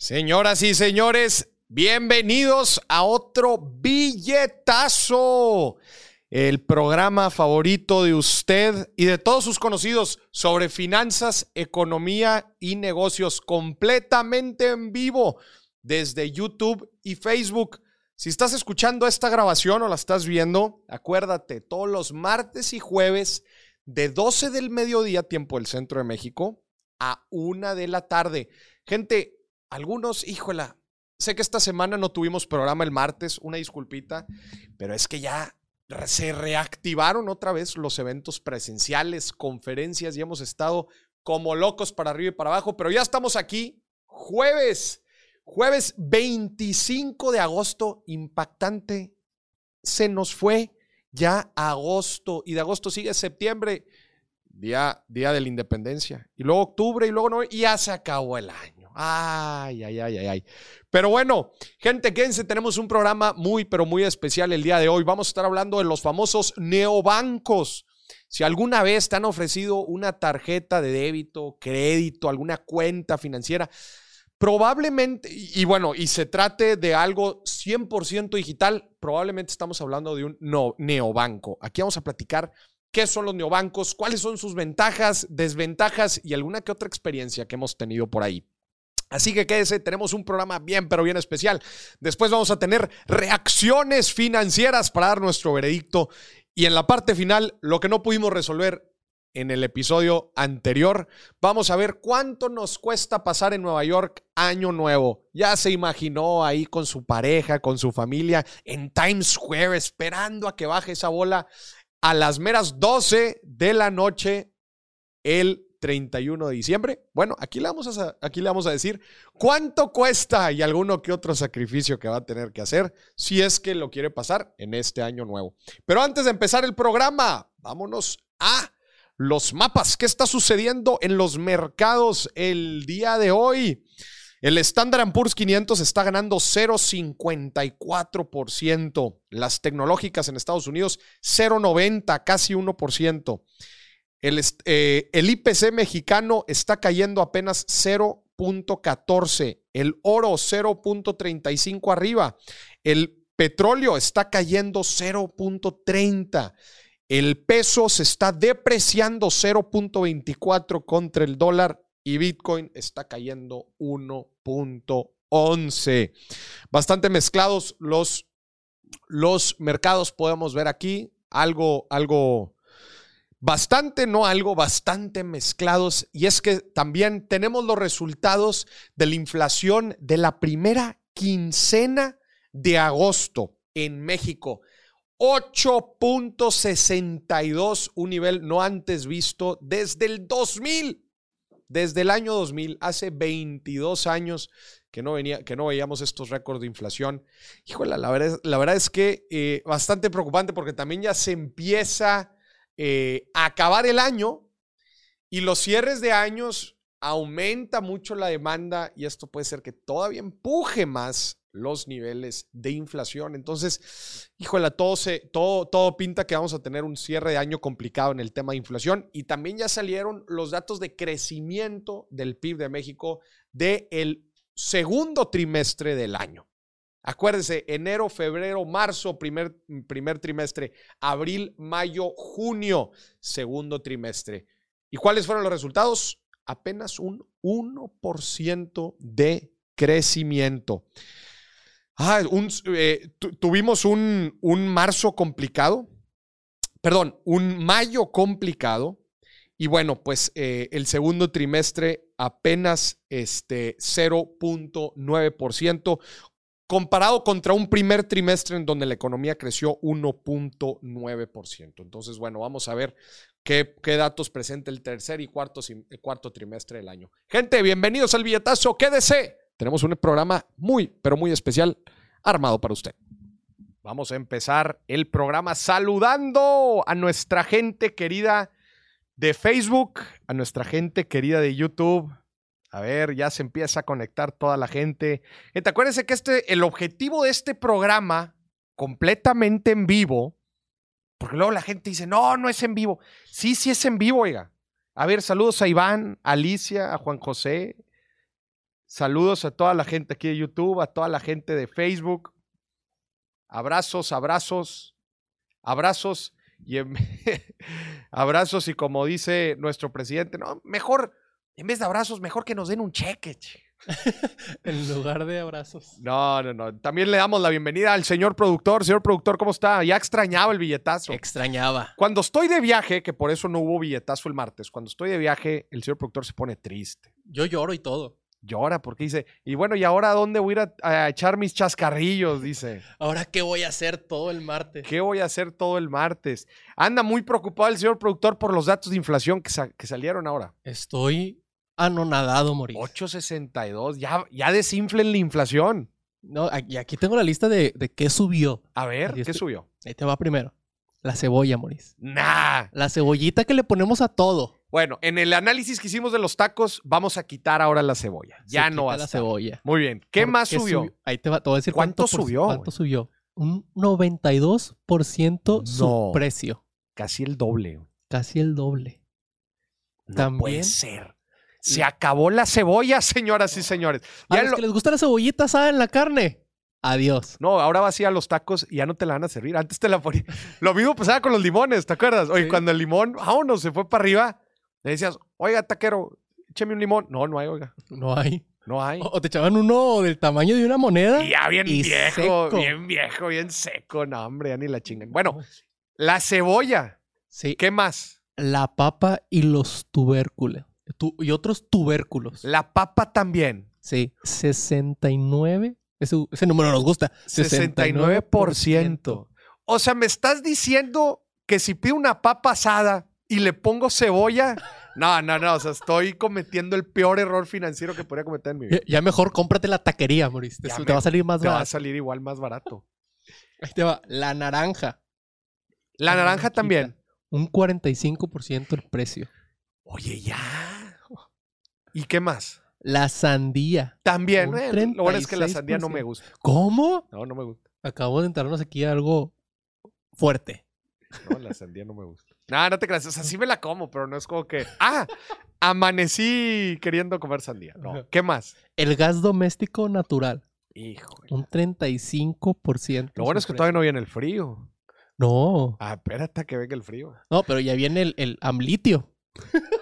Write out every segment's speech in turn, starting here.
Señoras y señores, bienvenidos a otro billetazo. El programa favorito de usted y de todos sus conocidos sobre finanzas, economía y negocios completamente en vivo desde YouTube y Facebook. Si estás escuchando esta grabación o la estás viendo, acuérdate, todos los martes y jueves de 12 del mediodía, tiempo del centro de México, a una de la tarde. Gente, algunos, híjola, sé que esta semana no tuvimos programa el martes, una disculpita, pero es que ya se reactivaron otra vez los eventos presenciales, conferencias y hemos estado como locos para arriba y para abajo, pero ya estamos aquí jueves, jueves 25 de agosto, impactante, se nos fue ya agosto y de agosto sigue septiembre, día, día de la independencia, y luego octubre y luego no, y ya se acabó el año. Ay, ay, ay, ay, ay. Pero bueno, gente, quédense, tenemos un programa muy, pero muy especial el día de hoy. Vamos a estar hablando de los famosos neobancos. Si alguna vez te han ofrecido una tarjeta de débito, crédito, alguna cuenta financiera, probablemente, y, bueno, y se trate de algo 100% digital, probablemente estamos hablando de un neobanco. Aquí vamos a platicar qué son los neobancos, cuáles son sus ventajas, desventajas y alguna que otra experiencia que hemos tenido por ahí. Así que quédese, tenemos un programa bien, pero bien especial. Después vamos a tener reacciones financieras para dar nuestro veredicto. Y en la parte final, lo que no pudimos resolver en el episodio anterior, vamos a ver cuánto nos cuesta pasar en Nueva York año nuevo. Ya se imaginó ahí con su pareja, con su familia, en Times Square, esperando a que baje esa bola a las meras 12 de la noche el 31 de diciembre. Bueno, aquí le, vamos a, aquí le vamos a decir cuánto cuesta y alguno que otro sacrificio que va a tener que hacer si es que lo quiere pasar en este año nuevo. Pero antes de empezar el programa, vámonos a los mapas. ¿Qué está sucediendo en los mercados el día de hoy? El Standard Poor's 500 está ganando 0,54%. Las tecnológicas en Estados Unidos 0,90, casi 1%. El, eh, IPC mexicano está cayendo apenas 0.14, el oro 0.35 arriba, el petróleo está cayendo 0.30, el peso se está depreciando 0.24 contra el dólar y Bitcoin está cayendo 1.11. Bastante mezclados los, los mercados, podemos ver aquí algo, algo bastante, no algo, bastante mezclados. Y es que también tenemos los resultados de la inflación de la primera quincena de agosto en México. 8.62, un nivel no antes visto desde el 2000, desde el año 2000, hace 22 años que no, venía, que no veíamos estos récords de inflación. Híjole, la verdad, la verdad es que eh, bastante preocupante porque también ya se empieza eh, acabar el año y los cierres de años aumenta mucho la demanda y esto puede ser que todavía empuje más los niveles de inflación. Entonces, híjole, todo, se, todo, todo pinta que vamos a tener un cierre de año complicado en el tema de inflación y también ya salieron los datos de crecimiento del PIB de México del segundo trimestre del año. Acuérdense, enero, febrero, marzo, primer, primer trimestre, abril, mayo, junio, segundo trimestre. ¿Y cuáles fueron los resultados? Apenas un 1% de crecimiento. Ah, eh, tuvimos un, un, marzo complicado, perdón, un mayo complicado. Y bueno, pues eh, el segundo trimestre apenas este 0.9%, comparado contra un primer trimestre en donde la economía creció 1.9%. Entonces, bueno, vamos a ver qué, qué, datos presenta el tercer y cuarto, el cuarto trimestre del año. Gente, bienvenidos al billetazo. Quédese. Tenemos un programa muy, pero muy especial armado para usted. Vamos a empezar el programa saludando a nuestra gente querida de Facebook, a nuestra gente querida de YouTube, a ver, ya se empieza a conectar toda la gente. Gente, acuérdense que este, el objetivo de este programa, completamente en vivo, porque luego la gente dice, no, no es en vivo. Sí, sí es en vivo, oiga. A ver, saludos a Iván, a Alicia, a Juan José. Saludos a toda la gente aquí de YouTube, a toda la gente de Facebook. Abrazos, abrazos, abrazos y en- abrazos y como dice nuestro presidente, no, mejor en vez de abrazos, mejor que nos den un cheque. che. En lugar de abrazos. No, no, no. También le damos la bienvenida al señor productor. Señor productor, ¿cómo está? Ya extrañaba el billetazo. Extrañaba. Cuando estoy de viaje, que por eso no hubo billetazo el martes, cuando estoy de viaje, el señor productor se pone triste. Yo lloro y todo. Llora porque dice, y bueno, ¿y ahora a dónde voy a ir a, a echar mis chascarrillos? Dice, Ahora, ¿qué voy a hacer todo el martes? ¿qué voy a hacer todo el martes? Anda muy preocupado el señor productor por los datos de inflación que, sa- que salieron ahora. Estoy anonadado, Mauricio. 8.62, ya, ya desinflen la inflación. No, y aquí tengo la lista de, de qué subió. A ver, ¿qué subió? Ahí te va primero. La cebolla, Maurice. Nah. La cebollita que le ponemos a todo. Bueno, en el análisis que hicimos de los tacos, vamos a quitar ahora la cebolla. Ya Se no va a la cebolla. Muy bien. ¿Qué ¿Por más subió? Ahí te va, te voy a decir ¿Cuánto por- subió, ¿Cuánto subió? Un 92% No. su precio. Casi el doble. Casi el doble. No También- puede ser. Se acabó la cebolla, señoras y señores. A Ya los lo- que les gusta la cebollita asada en la carne. Adiós. No, ahora vas a ir a los tacos y ya no te la van a servir. Antes te la ponían. Lo mismo pasaba con los limones, ¿te acuerdas? Oye, Sí. cuando el limón, vámonos, se fue para arriba, le decías, oiga, taquero, écheme un limón. No, no hay, oiga. No hay. No hay. O o te echaban uno del tamaño de una moneda. Y ya bien y viejo, seco. bien viejo, bien seco. No, hombre, ya ni la chingan. Bueno, la cebolla. Sí. ¿Qué más? La papa y los tubérculos. Tu- y otros tubérculos. La papa también. Sí. 69. Ese, ese número nos gusta. 69%. O sea, me estás diciendo que si pido una papa asada y le pongo cebolla. No, no, no. O sea, estoy cometiendo el peor error financiero que podría cometer en mi vida. Ya, ya mejor cómprate la taquería, Maurice. Te, va a salir más Te va a barato. salir igual más barato. Ahí te va. La naranja. La naranja naranjita. también. Un 45% el precio. Oye, ya. ¿Y qué más? La sandía. También. Eh, lo bueno es que la sandía no 36%. me gusta. ¿Cómo? No, no me gusta. Acabo de entrarnos aquí a algo fuerte. No, la sandía no me gusta. No, no te creas. O sea, sí me la como, pero no es como que. Ah, amanecí queriendo comer sandía. No. ¿Qué más? El gas doméstico natural. Híjole. Un 35%. Lo bueno es que todavía no viene el frío. No. Ah, espérate a que venga el frío. No, pero ya viene el, el amlitio.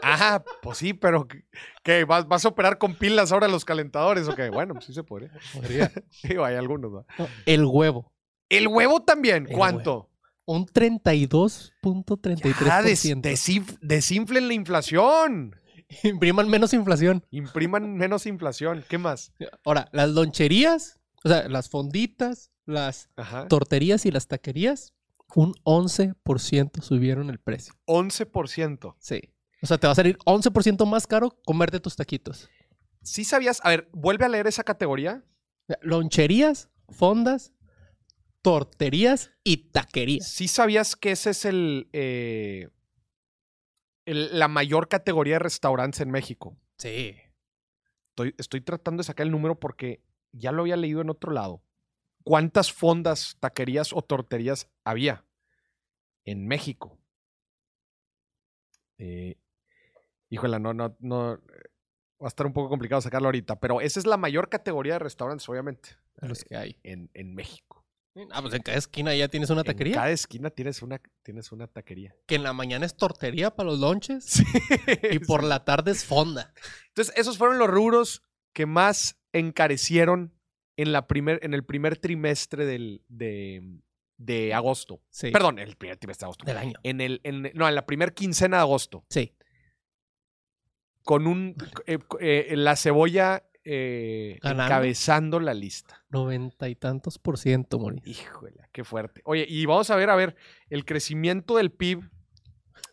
Ah, pues sí, pero ¿qué-. ¿Vas, vas a operar con pilas ahora los calentadores o qué? Bueno, pues sí se podría. Podría. Digo, hay algunos, ¿no? El huevo. El huevo también, El ¿cuánto? Un Ya, 32.33%. des- desinf- desinflen la inflación. Impriman menos inflación. Impriman menos inflación. ¿Qué más? Ahora, las loncherías, o sea, las fonditas, las Ajá. torterías y las taquerías, un 11% subieron el precio. 11%. Sí. O sea, te va a salir 11% más caro comerte tus taquitos. ¿Sí sabías? A ver, vuelve a leer esa categoría. Loncherías, fondas, torterías y taquerías. ¿Sí sabías que ese es el, eh, el- la mayor categoría de restaurantes en México? Sí. Estoy, estoy tratando de sacar el número porque ya lo había leído en otro lado. ¿Cuántas fondas, taquerías o torterías había en México? Eh, híjole, no, no, no. eh, Va a estar un poco complicado sacarlo ahorita, pero esa es la mayor categoría de restaurantes, obviamente, De los que hay. en, en México. Ah, pues en cada esquina ya tienes una En taquería. cada esquina tienes una, tienes una taquería. Que en la mañana es tortería para los lonches Sí. y por la tarde es fonda. Entonces, esos fueron los rubros que más encarecieron en, la primer, en el primer trimestre del, de, de agosto. Sí. Perdón, el primer trimestre de agosto. Del año. En el, en- no, en la primera quincena de agosto. Sí. Con un. eh, eh, la cebolla eh, encabezando la lista. Noventa y tantos por ciento, Mori. Híjole, qué fuerte. Oye, y vamos a ver, a ver, el crecimiento del PIB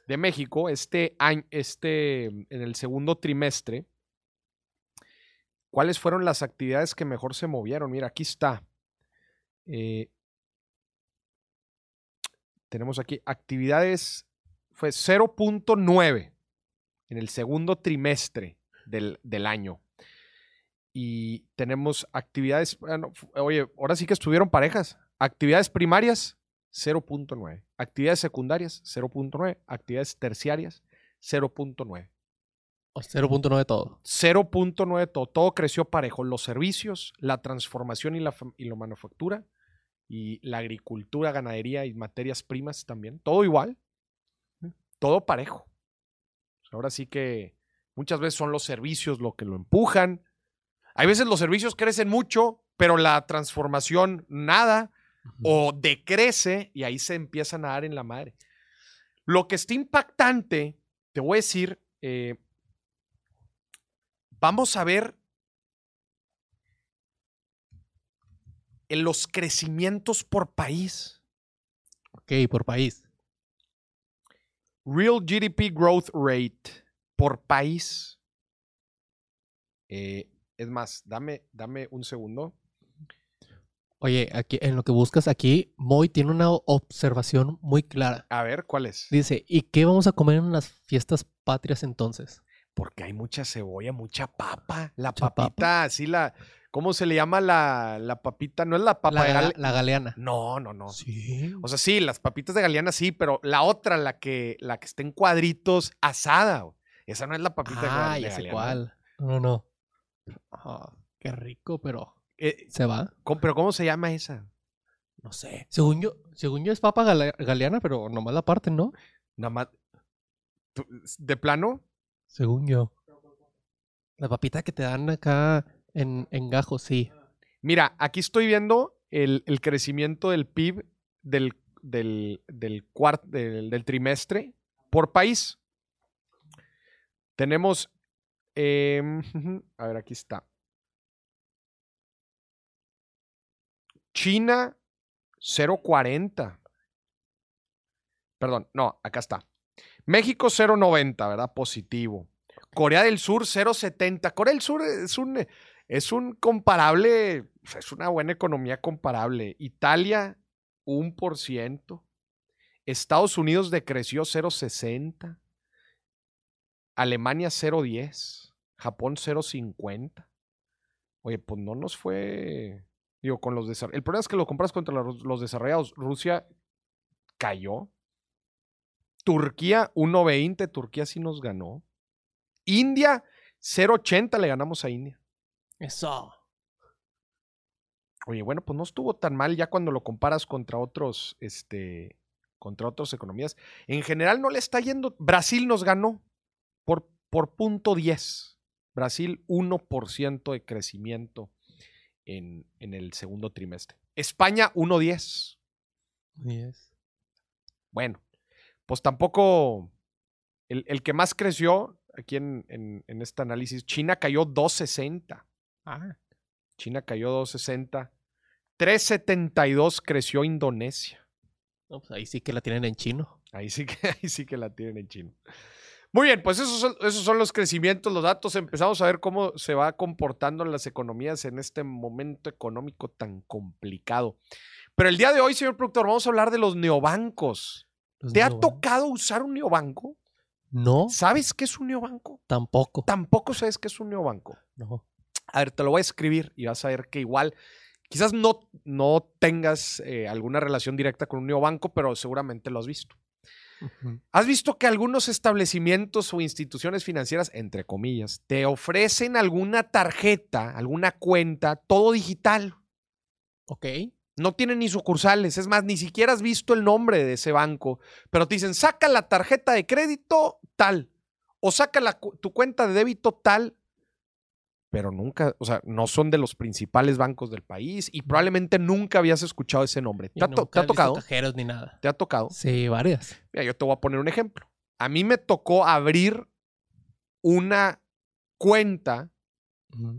de México este año, este, en el segundo trimestre. ¿Cuáles fueron las actividades que mejor se movieron? Mira, aquí está. Tenemos aquí actividades, fue 0.9 en el segundo trimestre del, del año. Y tenemos actividades, bueno, oye, ahora sí que estuvieron parejas. Actividades primarias, 0.9. Actividades secundarias, 0.9. Actividades terciarias, 0.9. O 0.9 de todo. 0.9 todo. Todo creció parejo. Los servicios, la transformación y la, y la manufactura, y la agricultura, ganadería y materias primas también. Todo igual. Todo parejo. Ahora sí que muchas veces son los servicios lo que lo empujan. Hay veces los servicios crecen mucho, pero la transformación nada o decrece y ahí se empiezan a dar en la madre. Lo que está impactante, te voy a decir, eh, vamos a ver en los crecimientos por país. Ok, por país. Real GDP Growth Rate por país. Eh, es más, dame, dame un segundo. Oye, aquí en lo que buscas aquí, Moy tiene una observación muy clara. A ver, ¿cuál es? Dice, ¿y qué vamos a comer en las fiestas patrias entonces? Porque hay mucha cebolla, mucha papa. La Mucha papa. papita, así la. ¿Cómo se le llama la, la papita? No es la papa La, gale- la galeana. No, no, no. Sí. O sea, sí, las papitas de galeana sí, pero la otra, la que, la que está en cuadritos, asada. Esa no es la papita Ah, ya de sé cuál. No, no. Ah, qué rico, pero Eh, se va. ¿cómo- ¿Pero cómo se llama esa? No sé. Según yo, según yo es papa gale- galeana, pero nomás la parte, ¿no? Nada más. ¿Tú- ¿De plano? Según yo. La papita que te dan acá en, en gajo, sí. Mira, aquí estoy viendo el, el crecimiento del PIB del, del, del, cuart- del, del trimestre por país. Tenemos. em, a ver, aquí está. China, 0.40. Perdón, no, acá está. México, 0.90, ¿verdad? Positivo. Corea del Sur, 0.70. Corea del Sur es un, es un comparable, es una buena economía comparable. Italia, 1%. Estados Unidos decreció 0.60. Alemania 0.10. Japón 0.50. Oye, pues no nos fue. Digo, con los desarrollados. El problema es que lo compras contra los desarrollados. Rusia cayó. Turquía 1.20. Turquía sí nos ganó. India 0.80 le ganamos a India. Eso. Oye, bueno, pues no estuvo tan mal ya cuando lo comparas contra otros, este, contra otras economías. En general no le está yendo. Brasil nos ganó por, por punto 10. Brasil 1% de crecimiento en, en el segundo trimestre. España 1.10. Yes. Bueno, pues tampoco el, el que más creció aquí en, en, en este análisis, China cayó 2.60. Ah, China cayó 2.60. 3.72 creció Indonesia. no, pues ahí sí que la tienen en chino. Ahí sí que, ahí sí que la tienen en chino. Muy bien, pues esos son, esos son los crecimientos, los datos. Empezamos a ver cómo se va comportando las economías en este momento económico tan complicado. Pero el día de hoy, señor productor, vamos a hablar de los neobancos. Los ¿Te ha tocado usar un neobanco? No, ¿Sabes qué es un neobanco? tampoco. Tampoco sabes qué es un neobanco. No. A ver, te lo voy a escribir y vas a ver que igual, quizás no, no tengas eh, alguna relación directa con un neobanco, pero seguramente lo has visto. ¿Has visto que algunos establecimientos o instituciones financieras, entre comillas, te ofrecen alguna tarjeta, alguna cuenta, todo digital? Ok. No tienen ni sucursales, es más, ni siquiera has visto el nombre de ese banco, pero te dicen, saca la tarjeta de crédito tal, o saca la tu cuenta de débito tal, pero nunca, o sea, no son de los principales bancos del país y probablemente nunca habías escuchado ese nombre. ¿Te ha, to- te ha tocado? cajeros ni nada. ¿Te ha tocado? Sí, varias. Mira, yo te voy a poner un ejemplo. A mí me tocó abrir una cuenta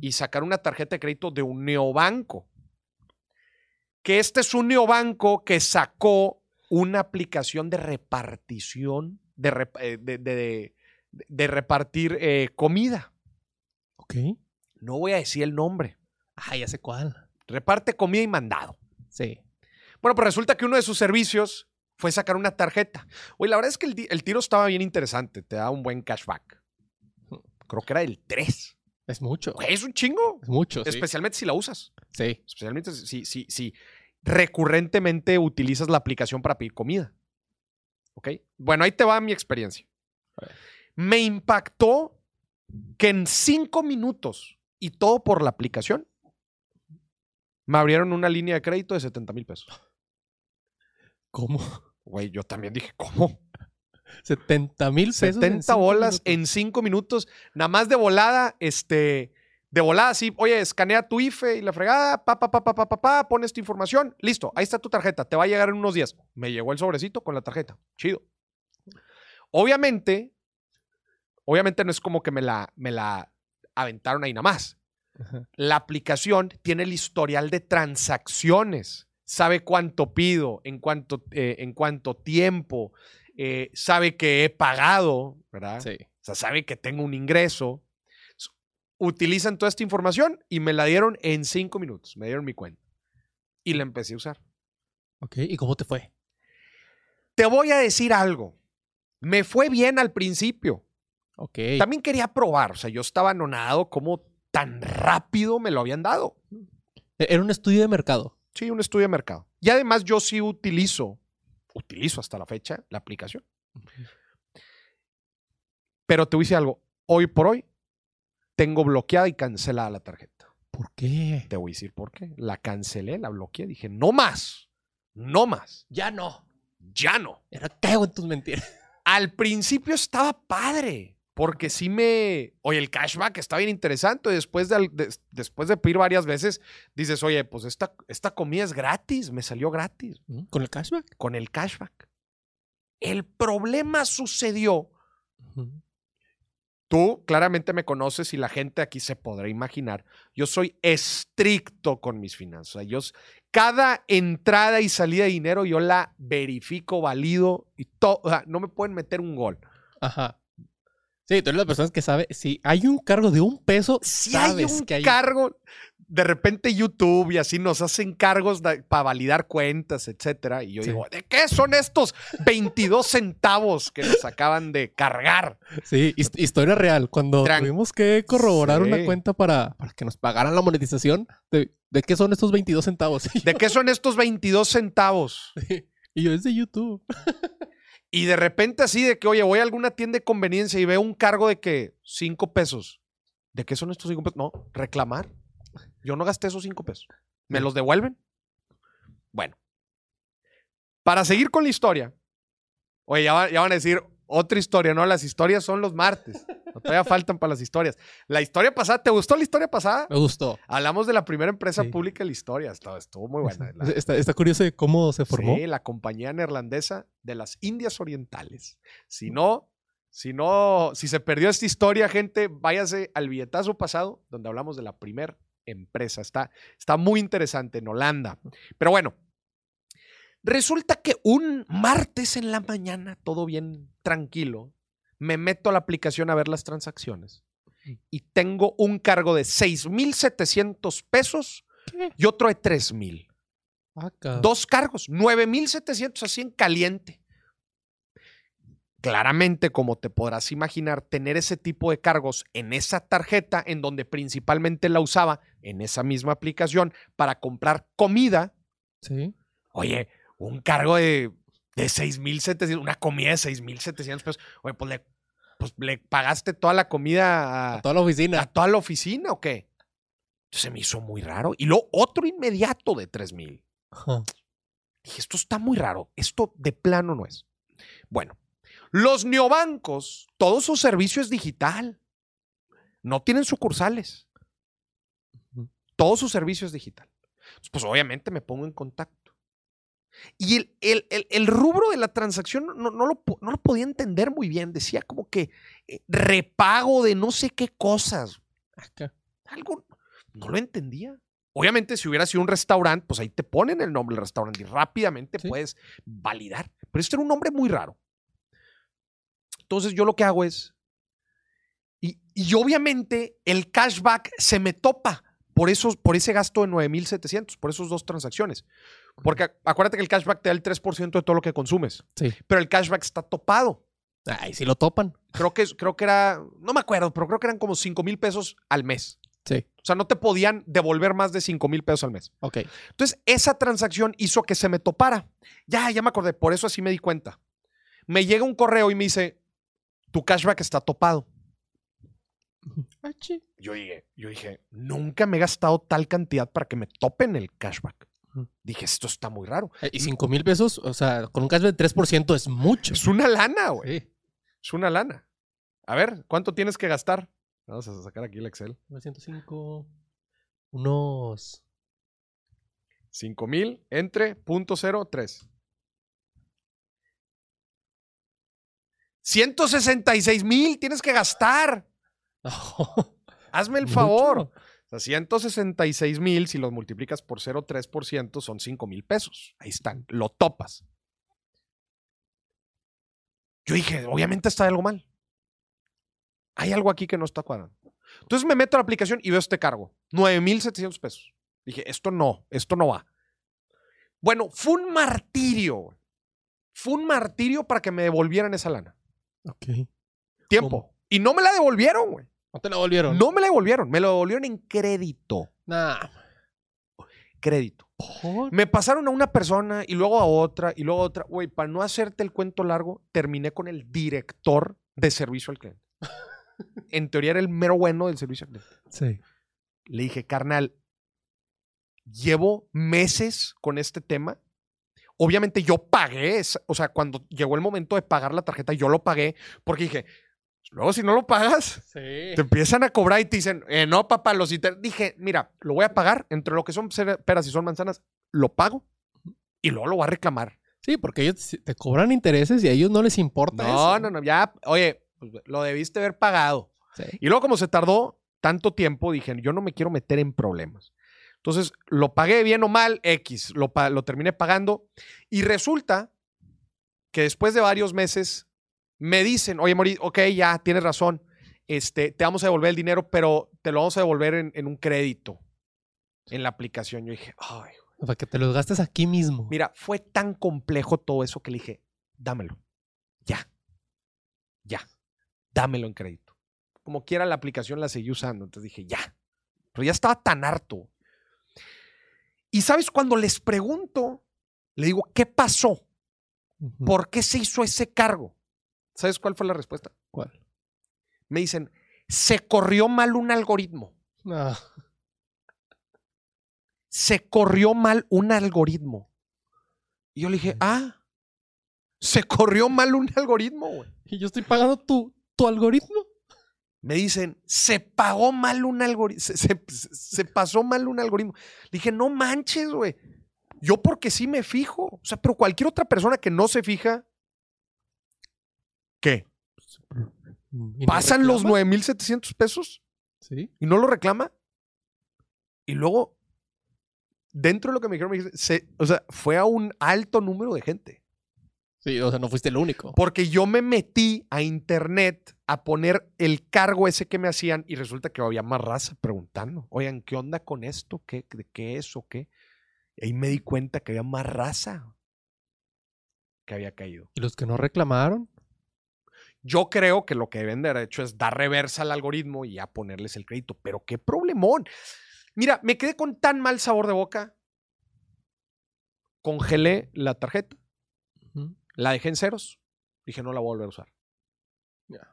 y sacar una tarjeta de crédito de un neobanco. Que este es un neobanco que sacó una aplicación de repartición, de, rep- eh, de- de- repartir eh, comida. Ok. No voy a decir el nombre. Ah, ya sé cuál. Reparte comida y mandado. Sí. Bueno, pues resulta que uno de sus servicios fue sacar una tarjeta. Oye, la verdad es que el, tiro estaba bien interesante. Te da un buen cashback. Creo que era el 3. Es mucho. Es un chingo. Es mucho, sí. Especialmente si la usas. Sí. Especialmente si, si, si recurrentemente utilizas la aplicación para pedir comida. ¿Ok? Bueno, ahí te va mi experiencia. Me impactó que en cinco minutos y todo por la aplicación, me abrieron una línea de crédito de 70 mil pesos. ¿Cómo? Güey, yo también dije, ¿cómo? 70 mil pesos. en 70 cinco bolas minutos. en cinco minutos, nada más de volada, este, de volada, sí, oye, escanea tu IFE y la fregada, pa, pa, pa, pa, pa, pa, pa, pones tu información, listo, ahí está tu tarjeta, te va a llegar en unos días. Me llegó el sobrecito con la tarjeta, chido. Obviamente, obviamente no es como que me la, me la aventaron ahí nada más. Ajá. La aplicación tiene el historial de transacciones, sabe cuánto pido, en cuánto, eh, en cuánto tiempo, eh, sabe que he pagado, ¿verdad? Sí. O sea, sabe que tengo un ingreso. Utilizan toda esta información y me la dieron en cinco minutos. Me dieron mi cuenta. Y la empecé a usar. Ok, ¿y cómo te fue? Te voy a decir algo. Me fue bien al principio. Ok. También quería probar. O sea, yo estaba anonado cómo tan rápido me lo habían dado. E-, Era un estudio de mercado. Sí, un estudio de mercado. Y además yo sí utilizo, utilizo hasta la fecha la aplicación. Pero te voy a decir algo. Hoy por hoy tengo bloqueada y cancelada la tarjeta. ¿Por qué? Te voy a decir por qué. La cancelé, la bloqueé. Dije, no más. No más. Ya no. Ya no. Era cago en tus mentiras. Al principio estaba padre. Porque sí me. Oye, el cashback está bien interesante. Después de, al- des- después de pedir varias veces, dices, oye, pues esta, esta comida es gratis. Me salió gratis. ¿Mm? ¿Con el cashback? con el cashback. El problema sucedió. Ujú. Tú claramente me conoces y la gente aquí se podrá imaginar. Yo soy estricto con mis finanzas. Yo cada entrada y salida de dinero yo la verifico, valido y todo. O sea, no me pueden meter un gol. Ajá. Sí, tú eres la persona que sabe, si hay un cargo de un peso, Si sabes hay un que hay... cargo, de repente YouTube y así nos hacen cargos para validar cuentas, etcétera. Y yo Sí. digo, ¿de qué son estos 22 centavos que nos acaban de cargar? Sí, his- historia real. Cuando Tran- tuvimos que corroborar una cuenta para, para que nos pagaran la monetización, de, ¿de qué son estos 22 centavos? ¿De qué son estos 22 centavos? y yo, es de YouTube. Y de repente así de que, oye, voy a alguna tienda de conveniencia y veo un cargo de que 5 pesos. ¿De qué son estos 5 pesos? No, reclamar. Yo no gasté esos 5 pesos. ¿Me los devuelven? Bueno. Para seguir con la historia. Oye, ya, va- ya van a decir otra historia, ¿no? Las historias son los martes. No, todavía faltan para las historias. La historia pasada, ¿te gustó la historia pasada? Me gustó. Hablamos de la primera empresa Sí. pública de la historia. Estuvo, estuvo muy buena. La- Está, está curioso de cómo se formó. Sí, la compañía neerlandesa de las Indias Orientales. Si no, si no, si se perdió esta historia, gente, váyase al billetazo pasado, donde hablamos de la primera empresa. Está, está muy interesante en Holanda. Pero bueno, resulta que un martes en la mañana, todo bien tranquilo, me meto a la aplicación a ver las transacciones y tengo un cargo de 6,700 pesos ¿Qué? y otro de 3,000. Ah. Dos cargos, 9,700 así en caliente. Claramente, como te podrás imaginar, tener ese tipo de cargos en esa tarjeta, en donde principalmente la usaba en esa misma aplicación para comprar comida. Sí. Oye, un cargo de, de 6,700, una comida de 6,700 pesos. Oye, pues le, pues le pagaste toda la comida A a, toda la oficina. a toda la oficina o qué? Se me hizo muy raro. Y luego otro inmediato de 3,000. Ajá. Dije, esto está muy raro. Esto de plano no es. Bueno, los neobancos, todo su servicio es digital. No tienen sucursales. Todo su servicio es digital. Pues obviamente me pongo en contacto. Y el, el- el- el rubro de la transacción no, no lo, no lo podía entender muy bien. Decía como que eh, repago de no sé qué cosas. Acá. Algo no lo entendía. Obviamente, si hubiera sido un restaurante, pues ahí te ponen el nombre del restaurante y rápidamente Sí. puedes validar. Pero este era un nombre muy raro. Entonces, yo lo que hago es. Y, y obviamente el cashback se me topa por, esos, por ese gasto de 9,700, por esas dos transacciones. Porque ac- acuérdate que el cashback te da el 3% de todo lo que consumes. Sí. Pero el cashback está topado. Ay, si lo topan. Creo que, creo que era, no me acuerdo, pero creo que eran como 5 mil pesos al mes. Sí. O sea, no te podían devolver más de 5 mil pesos al mes. Ok. Entonces, esa transacción hizo que se me topara. Ya, ya me acordé, por eso así me di cuenta. Me llega un correo y me dice, tu cashback está topado. Ah. Yo dije, yo dije, nunca me he gastado tal cantidad para que me topen el cashback. Dije, esto está muy raro. Eh, Y 5 mil pesos, o sea, con un cashback de 3% es mucho. Es una lana, güey. Sí. Es una lana. A ver, ¿cuánto tienes que gastar? Vamos a sacar aquí el Excel. 905. Unos. 5 mil entre punto cero tres. 166 mil tienes que gastar. Hazme el Mucho. favor. O sea, 166 mil, si los multiplicas por 0,3%, son 5 mil pesos. Ahí están, lo topas. Yo dije, obviamente está algo mal. Hay algo aquí que no está cuadrando. Entonces me meto a la aplicación y veo este cargo, 9,700 pesos. Dije, esto no, esto no va. Bueno, fue un martirio. Fue un martirio para que me devolvieran esa lana. Ok. Tiempo. ¿Cómo? Y no me la devolvieron, güey. ¿No te la volvieron? No me la devolvieron, me lo devolvieron en crédito. Nah. Crédito. ¿Por? Me pasaron a una persona y luego a otra y luego a otra. Güey, para no hacerte el cuento largo, terminé con el director de servicio al cliente. En teoría era el mero bueno del servicio al cliente. Sí. Le dije, carnal, llevo meses con este tema. Obviamente yo pagué, o sea, cuando llegó el momento de pagar la tarjeta, yo lo pagué porque dije, luego si no lo pagas, Sí. te empiezan a cobrar y te dicen, eh, no, papá, los inter-". Dije, mira, lo voy a pagar entre lo que son peras y son manzanas, lo pago y luego lo voy a reclamar. Sí, porque ellos te cobran intereses y a ellos no les importa No, eso. no, no, ya, oye, pues, lo debiste haber pagado. Sí. Y luego, como se tardó tanto tiempo, dije, yo no me quiero meter en problemas. Entonces, lo pagué bien o mal, X, lo, lo terminé pagando. Y resulta que después de varios meses me dicen, oye, Mori, ok, ya, tienes razón, este, te vamos a devolver el dinero, pero te lo vamos a devolver en, en un crédito en la aplicación. Yo dije, ay, Para que te los gastes aquí mismo. Mira, fue tan complejo todo eso que le dije, dámelo. Ya. Ya. Dámelo en crédito. Como quiera, la aplicación la seguí usando. Entonces dije, ya. Pero ya estaba tan harto. Y sabes, cuando les pregunto, le digo, ¿qué pasó? ¿Por qué se hizo ese cargo? ¿Sabes cuál fue la respuesta? ¿Cuál? Me dicen, se corrió mal un algoritmo. No. Se corrió mal un algoritmo. Y yo le dije, ah, se corrió mal un algoritmo, güey. Y yo estoy pagando tu, tu algoritmo. Me dicen, se pagó mal un algoritmo, se, se- se pasó mal un algoritmo. Le dije, no manches, güey. Yo porque sí me fijo. O sea, pero cualquier otra persona que no se fija, ¿qué? ¿Y no ¿Pasan los reclama? 9,700 pesos Sí. y no lo reclama? Y luego, dentro de lo que me dijeron, me se- o sea, fue a un alto número de gente. Sí, o sea, no fuiste el único. Porque yo me metí a internet a poner el cargo ese que me hacían y resulta que había más raza preguntando, oigan, ¿qué onda con esto? ¿Qué, ¿De qué es o qué? Y ahí me di cuenta que había más raza que había caído. ¿Y los que no reclamaron? Yo creo que lo que deben de haber hecho es dar reversa al algoritmo y ya ponerles el crédito. Pero qué problemón. Mira, me quedé con tan mal sabor de boca. Congelé la tarjeta, Ujú. La dejé en ceros. Dije, no la voy a volver a usar. Ya.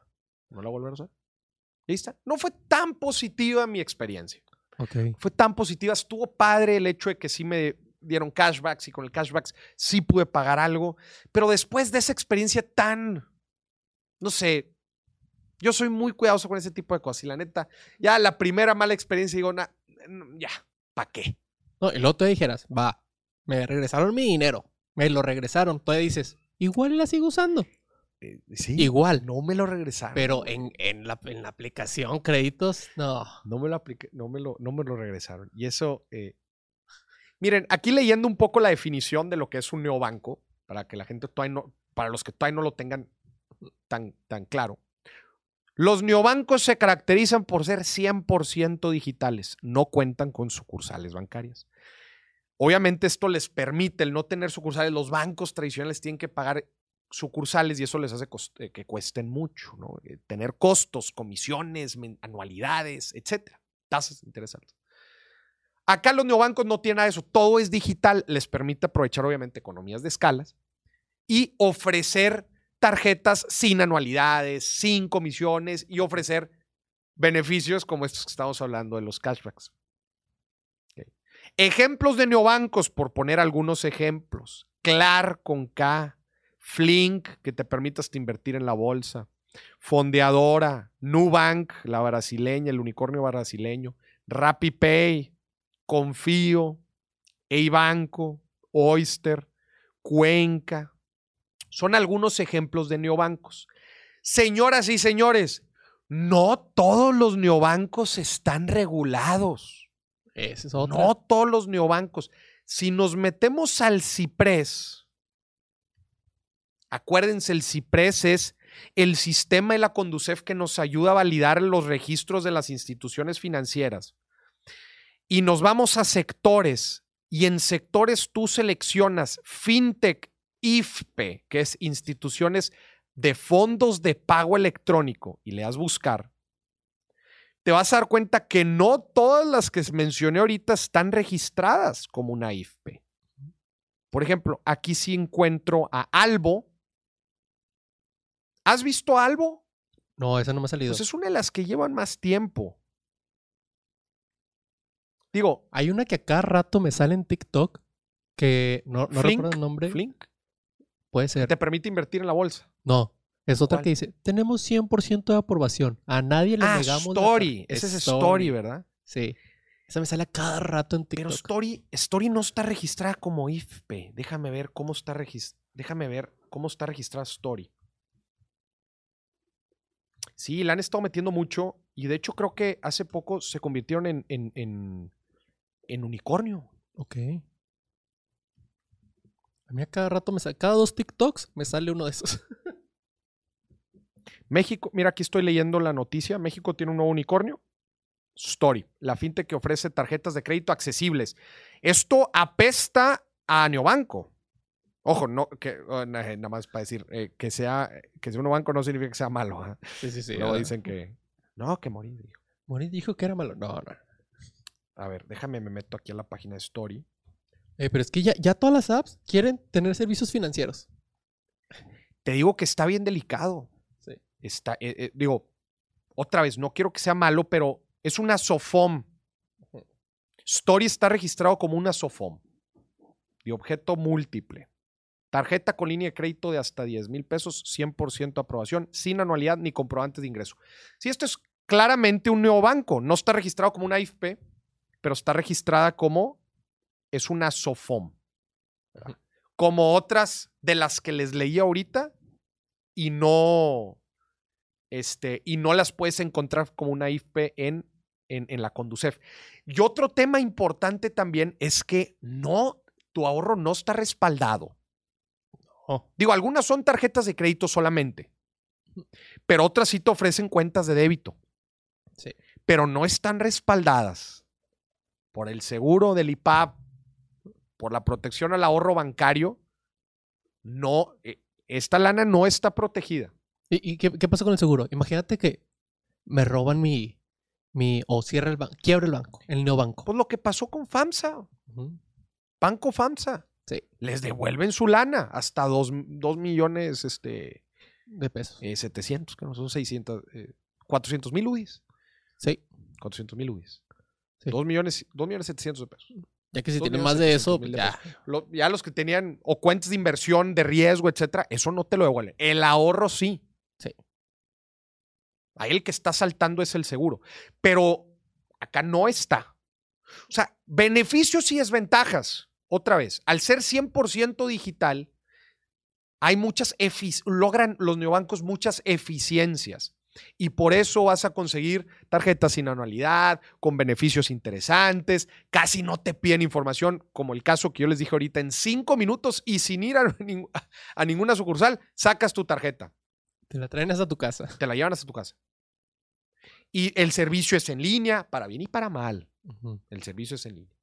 No la voy a volver a usar. ¿Lista? No fue tan positiva mi experiencia. Ok. Fue tan positiva. Estuvo padre el hecho de que sí me dieron cashbacks y con el cashbacks sí pude pagar algo. Pero después de esa experiencia tan, no sé, yo soy muy cuidadoso con ese tipo de cosas. Y la neta, ya la primera mala experiencia digo, "Na- ya, ¿para qué? No, y luego te dijeras, va, me regresaron mi dinero. Me lo regresaron. Todavía dices, igual la sigo usando. Eh, sí, Igual. no me lo regresaron. Pero en, en, la, en la aplicación, créditos, no. No me lo apliqué, no me lo, no me lo regresaron. Y eso, eh, miren, aquí leyendo un poco la definición de lo que es un neobanco, para que la gente todavía no, para los que todavía no lo tengan tan, tan claro. Los neobancos se caracterizan por ser 100% digitales, no cuentan con sucursales bancarias. Obviamente esto les permite el no tener sucursales. Los bancos tradicionales tienen que pagar sucursales y eso les hace eh, que cuesten mucho. Eh, tener costos, comisiones, anualidades, etcétera, tasas altas. Acá los neobancos no tienen nada eso, todo es digital, les permite aprovechar obviamente economías de escalas y ofrecer tarjetas sin anualidades, sin comisiones y ofrecer beneficios como estos que estamos hablando de los cashbacks. Ejemplos de neobancos, por poner algunos ejemplos. Clar con K, Flink, que te permite hasta invertir en la bolsa. Fondeadora, Nubank, la brasileña, el unicornio brasileño. RappiPay, Confío, Eibanco, Oyster, Cuenca. Son algunos ejemplos de neobancos. Señoras y señores, no todos los neobancos están regulados. Es. No todos los neobancos. Si nos metemos al CIPRES, acuérdense, el CIPRES es el sistema de la Conducef que nos ayuda a validar los registros de las instituciones financieras. Y nos vamos a sectores, y en sectores tú seleccionas FinTech, IFPE, que es instituciones de fondos de pago electrónico, y le das buscar, te vas a dar cuenta que no todas las que mencioné ahorita están registradas como una IFPE. Por ejemplo, aquí sí encuentro a Albo. ¿Has visto a Albo? No, esa no me ha salido. Pues es una de las que llevan más tiempo. Digo, Hay una que a cada rato me sale en TikTok que no, no Flink, recuerdo el nombre. Flink, Puede ser. te permite invertir en la bolsa. No, es otra ¿Cuál? que dice, tenemos 100% de aprobación. A nadie le Ah, negamos. la Story. tar- Ese es Story, ¿verdad? Sí. Esa me sale a cada rato en Pero TikTok. Story, Story no está registrada como IFPE. Déjame ver cómo está registrada. Déjame ver cómo está registrada Story. Sí, la han estado metiendo mucho y de hecho creo que hace poco se convirtieron en, en, en- en unicornio. Ok. A mí a cada rato me sale, cada dos TikToks me sale uno de esos. México, mira, aquí estoy leyendo la noticia. México tiene un nuevo unicornio. Story, la fintech que ofrece tarjetas de crédito accesibles. Esto apesta a Neobanco. Ojo, no, que, oh, na- nada más para decir eh, que sea que sea un banco no significa que sea malo. ¿ah? Sí, sí, sí. Luego dicen que no, que morir. dijo. Mori dijo que era malo. No, no. A ver, déjame, me meto aquí a la página de Story. Eh, pero es que ya, ya todas las apps quieren tener servicios financieros. Te digo que está bien delicado. Sí. Está, eh, eh, digo, otra vez, no quiero que sea malo, pero es una SOFOM. Story está registrado como una SOFOM de objeto múltiple. Tarjeta con línea de crédito de hasta 10 mil pesos, 100% aprobación, sin anualidad ni comprobantes de ingreso. Si esto es claramente un neobanco, no está registrado como una IFP, pero está registrada como es una SOFOM. Como otras de las que les leí ahorita y no, este, y no las puedes encontrar como una IFP en, en, en la Conducef. Y otro tema importante también es que no, tu ahorro no está respaldado. Oh, Digo, algunas son tarjetas de crédito solamente, pero otras sí te ofrecen cuentas de débito, sí. pero no están respaldadas por el seguro del IPAP, por la protección al ahorro bancario. No, eh, esta lana no está protegida. ¿Y, y qué, qué pasa con el seguro? Imagínate que me roban mi, mi o cierra el banco, quiebra el banco, el neobanco. Pues lo que pasó con FAMSA. Banco FAMSA. Sí, Les devuelven su lana hasta 2 millones este, de pesos. eh, 700, que no son 600, eh, 400 mil UDIs. Sí. 400 mil UDIs. Sí. 2 millones, 2 millones 700 de pesos. Ya que si tienen más de eso, de ya. Lo- ya los que tenían o cuentas de inversión, de riesgo, etcétera, eso no te lo devuelven. El ahorro sí. Sí. Ahí el que está saltando es el seguro. Pero acá no está. O sea, beneficios y desventajas. Otra vez, al ser 100% digital, hay muchas logran los neobancos muchas eficiencias. Y por eso vas a conseguir tarjetas sin anualidad, con beneficios interesantes, casi no te piden información, como el caso que yo les dije ahorita, en cinco minutos y sin ir a ninguna sucursal, sacas tu tarjeta, Te la traen hasta tu casa. te la llevan hasta tu casa. Y el servicio es en línea, para bien y para mal. El servicio es en línea.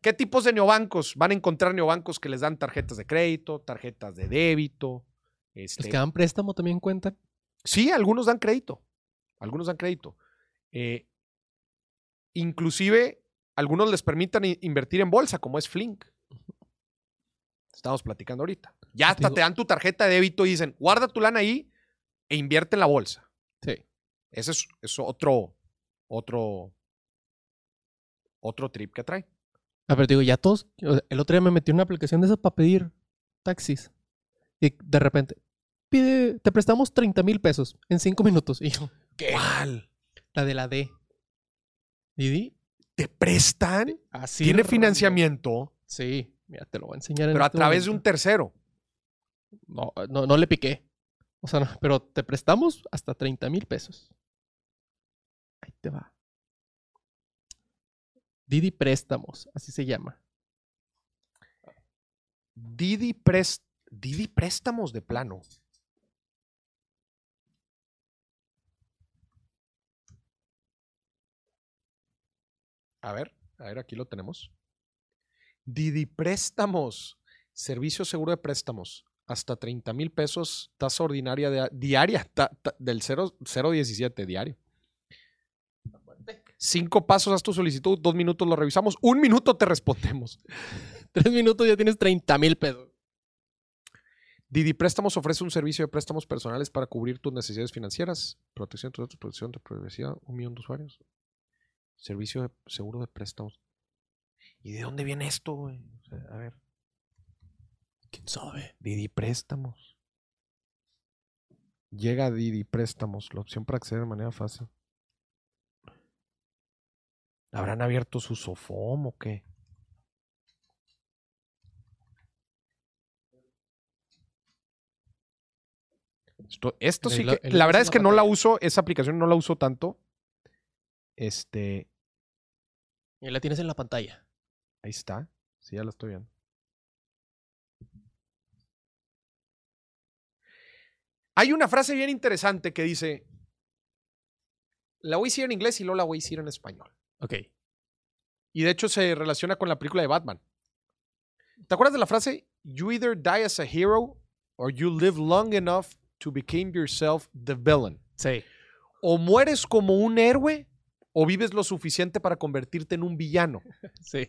¿Qué tipos de neobancos? Van a encontrar neobancos que les dan tarjetas de crédito, tarjetas de débito. Este, Los que dan préstamo también cuentan. Sí, algunos dan crédito. Algunos dan crédito. Eh, inclusive, algunos les permitan invertir en bolsa, como es Flink. Estamos platicando ahorita. Ya hasta te dan tu tarjeta de débito y dicen, guarda tu lana ahí e invierte en la bolsa. Sí. Ese es, es otro, otro, otro trip que trae. A ver, digo, ya todos. El otro día me metí en una aplicación de esas para pedir taxis. Y de repente, pide, te prestamos 30 mil pesos en 5 minutos. Y yo, ¿qué? ¿Cuál? La de la D. ¿Y di? ¿Te prestan? Así. Tiene financiamiento, Sí, mira, te lo voy a enseñar en pero a este través de un tercero. No, no, no le piqué. O sea, pero te prestamos hasta 30 mil pesos. Ahí te va. Didi Préstamos, así se llama. Didi, pres- Didi préstamos de plano. A ver, a ver, aquí lo tenemos. Didi préstamos. Servicio seguro de préstamos. Hasta 30 mil pesos, tasa ordinaria de- diaria, ta- ta- del 0 0.17 diario. Cinco pasos haz tu solicitud, dos minutos lo revisamos, un minuto te respondemos. Tres minutos ya tienes 30 mil pesos. Didi Préstamos ofrece un servicio de préstamos personales para cubrir tus necesidades financieras, protección de datos, protección de privacidad, un millón de usuarios. Servicio de seguro de préstamos. ¿Y de dónde viene esto, güey? O sea, a ver, ¿Quién sabe? Didi Préstamos. Llega Didi Préstamos, la opción para acceder de manera fácil. ¿Habrán abierto su Sofom o qué? Esto, esto sí que. La verdad es que no la uso, esa aplicación no la uso tanto. Este. Y la tienes en la pantalla. Ahí está. Sí, ya la estoy viendo. Hay una frase bien interesante que dice. La voy a decir en inglés y luego la voy a decir en español. Ok. Y de hecho se relaciona con la película de Batman. ¿Te acuerdas de la frase? You either die as a hero or you live long enough to become yourself the villain. Sí. O mueres como un héroe o vives lo suficiente para convertirte en un villano. Sí.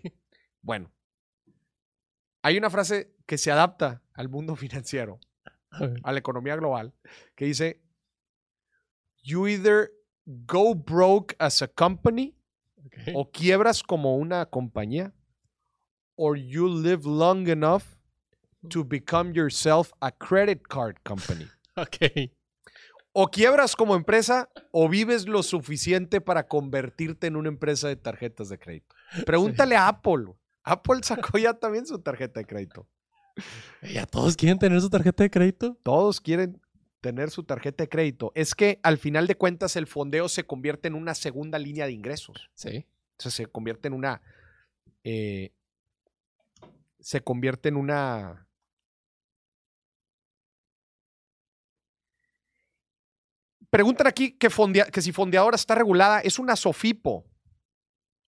Bueno, hay una frase que se adapta al mundo financiero, A la economía global, que dice, you either go broke as a company o quiebras como una compañía, or you live long enough to become yourself a credit card company. Ok. O quiebras como empresa o vives lo suficiente para convertirte en una empresa de tarjetas de crédito. Pregúntale a Apple. Apple sacó ya también su tarjeta de crédito. ¿Ya todos quieren tener su tarjeta de crédito? Todos quieren tener su tarjeta de crédito. Es que al final de cuentas el fondeo se convierte en una segunda línea de ingresos. Sí. O sea, se convierte en una. eh, se convierte en una. Preguntan aquí que, fondea- que si fondeadora está regulada. Es una SOFIPO.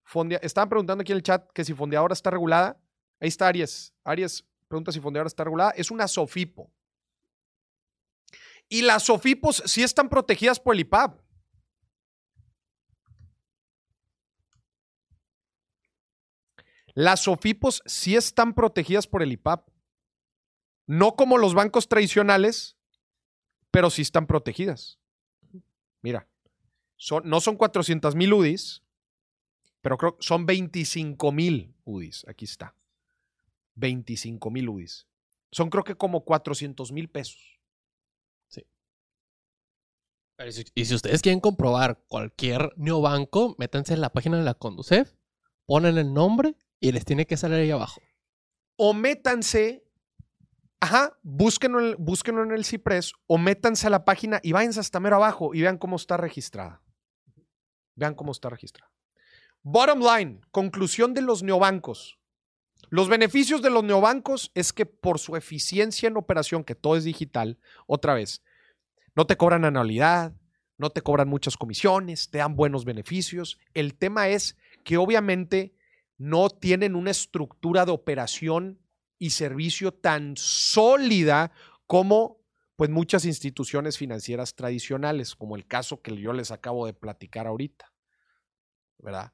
Fondea- Estaban preguntando aquí en el chat que si fondeadora está regulada. Ahí está Aries. Aries pregunta si fondeadora está regulada. Es una SOFIPO. Y las SOFIPOS sí están protegidas por el IPAP. Las SOFIPOS sí están protegidas por el IPAP. No como los bancos tradicionales, pero sí están protegidas. Mira, son, no son 400 mil UDIs, pero creo que son 25 mil UDIs. Aquí está. 25 mil UDIs. Son creo que como 400 mil pesos. Pero si- Y si ustedes quieren comprobar cualquier neobanco, métanse en la página de la Conducef, ponen el nombre y les tiene que salir ahí abajo. o métanse, ajá, búsquenlo, en el- búsquenlo en el Ciprés, o métanse a la página y váyanse hasta mero abajo y vean cómo está registrada. Vean cómo está registrada. Bottom line, conclusión de los neobancos. Los beneficios de los neobancos es que por su eficiencia en operación, que todo es digital, otra vez, no te cobran anualidad, no te cobran muchas comisiones, te dan buenos beneficios. El tema es que obviamente no tienen una estructura de operación y servicio tan sólida como pues muchas instituciones financieras tradicionales, como el caso que yo les acabo de platicar ahorita. ¿Verdad?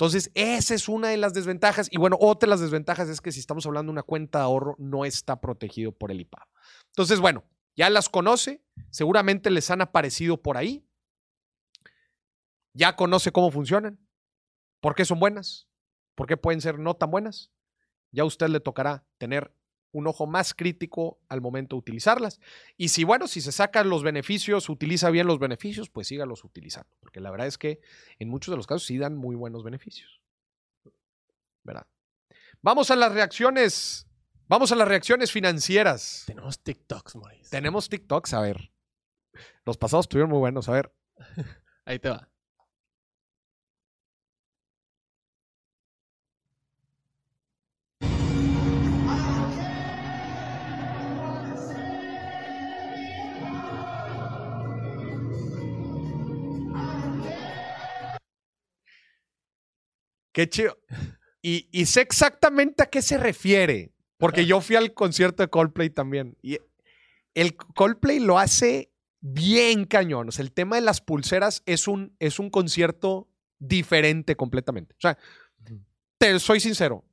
Entonces, esa es una de las desventajas. Y bueno, otra de las desventajas es que si estamos hablando de una cuenta de ahorro, no está protegido por el IPAB. Entonces, bueno, ya las conoce, seguramente les han aparecido por ahí. ya conoce cómo funcionan, por qué son buenas, por qué pueden ser no tan buenas. Ya a usted le tocará tener un ojo más crítico al momento de utilizarlas. Y si, bueno, si se sacan los beneficios, utiliza bien los beneficios, pues sígalos utilizando. Porque la verdad es que en muchos de los casos sí dan muy buenos beneficios. ¿Verdad? Vamos a las reacciones. Vamos a las reacciones financieras. Tenemos TikToks, Maurice. Tenemos TikToks, a ver. Los pasados estuvieron muy buenos, a ver. Ahí te va. Qué chido. Y, y sé exactamente a qué se refiere. Porque yo fui al concierto de Coldplay también. Y el Coldplay lo hace bien cañón. O sea, el tema de las pulseras es un, es un concierto diferente completamente. O sea, te soy sincero,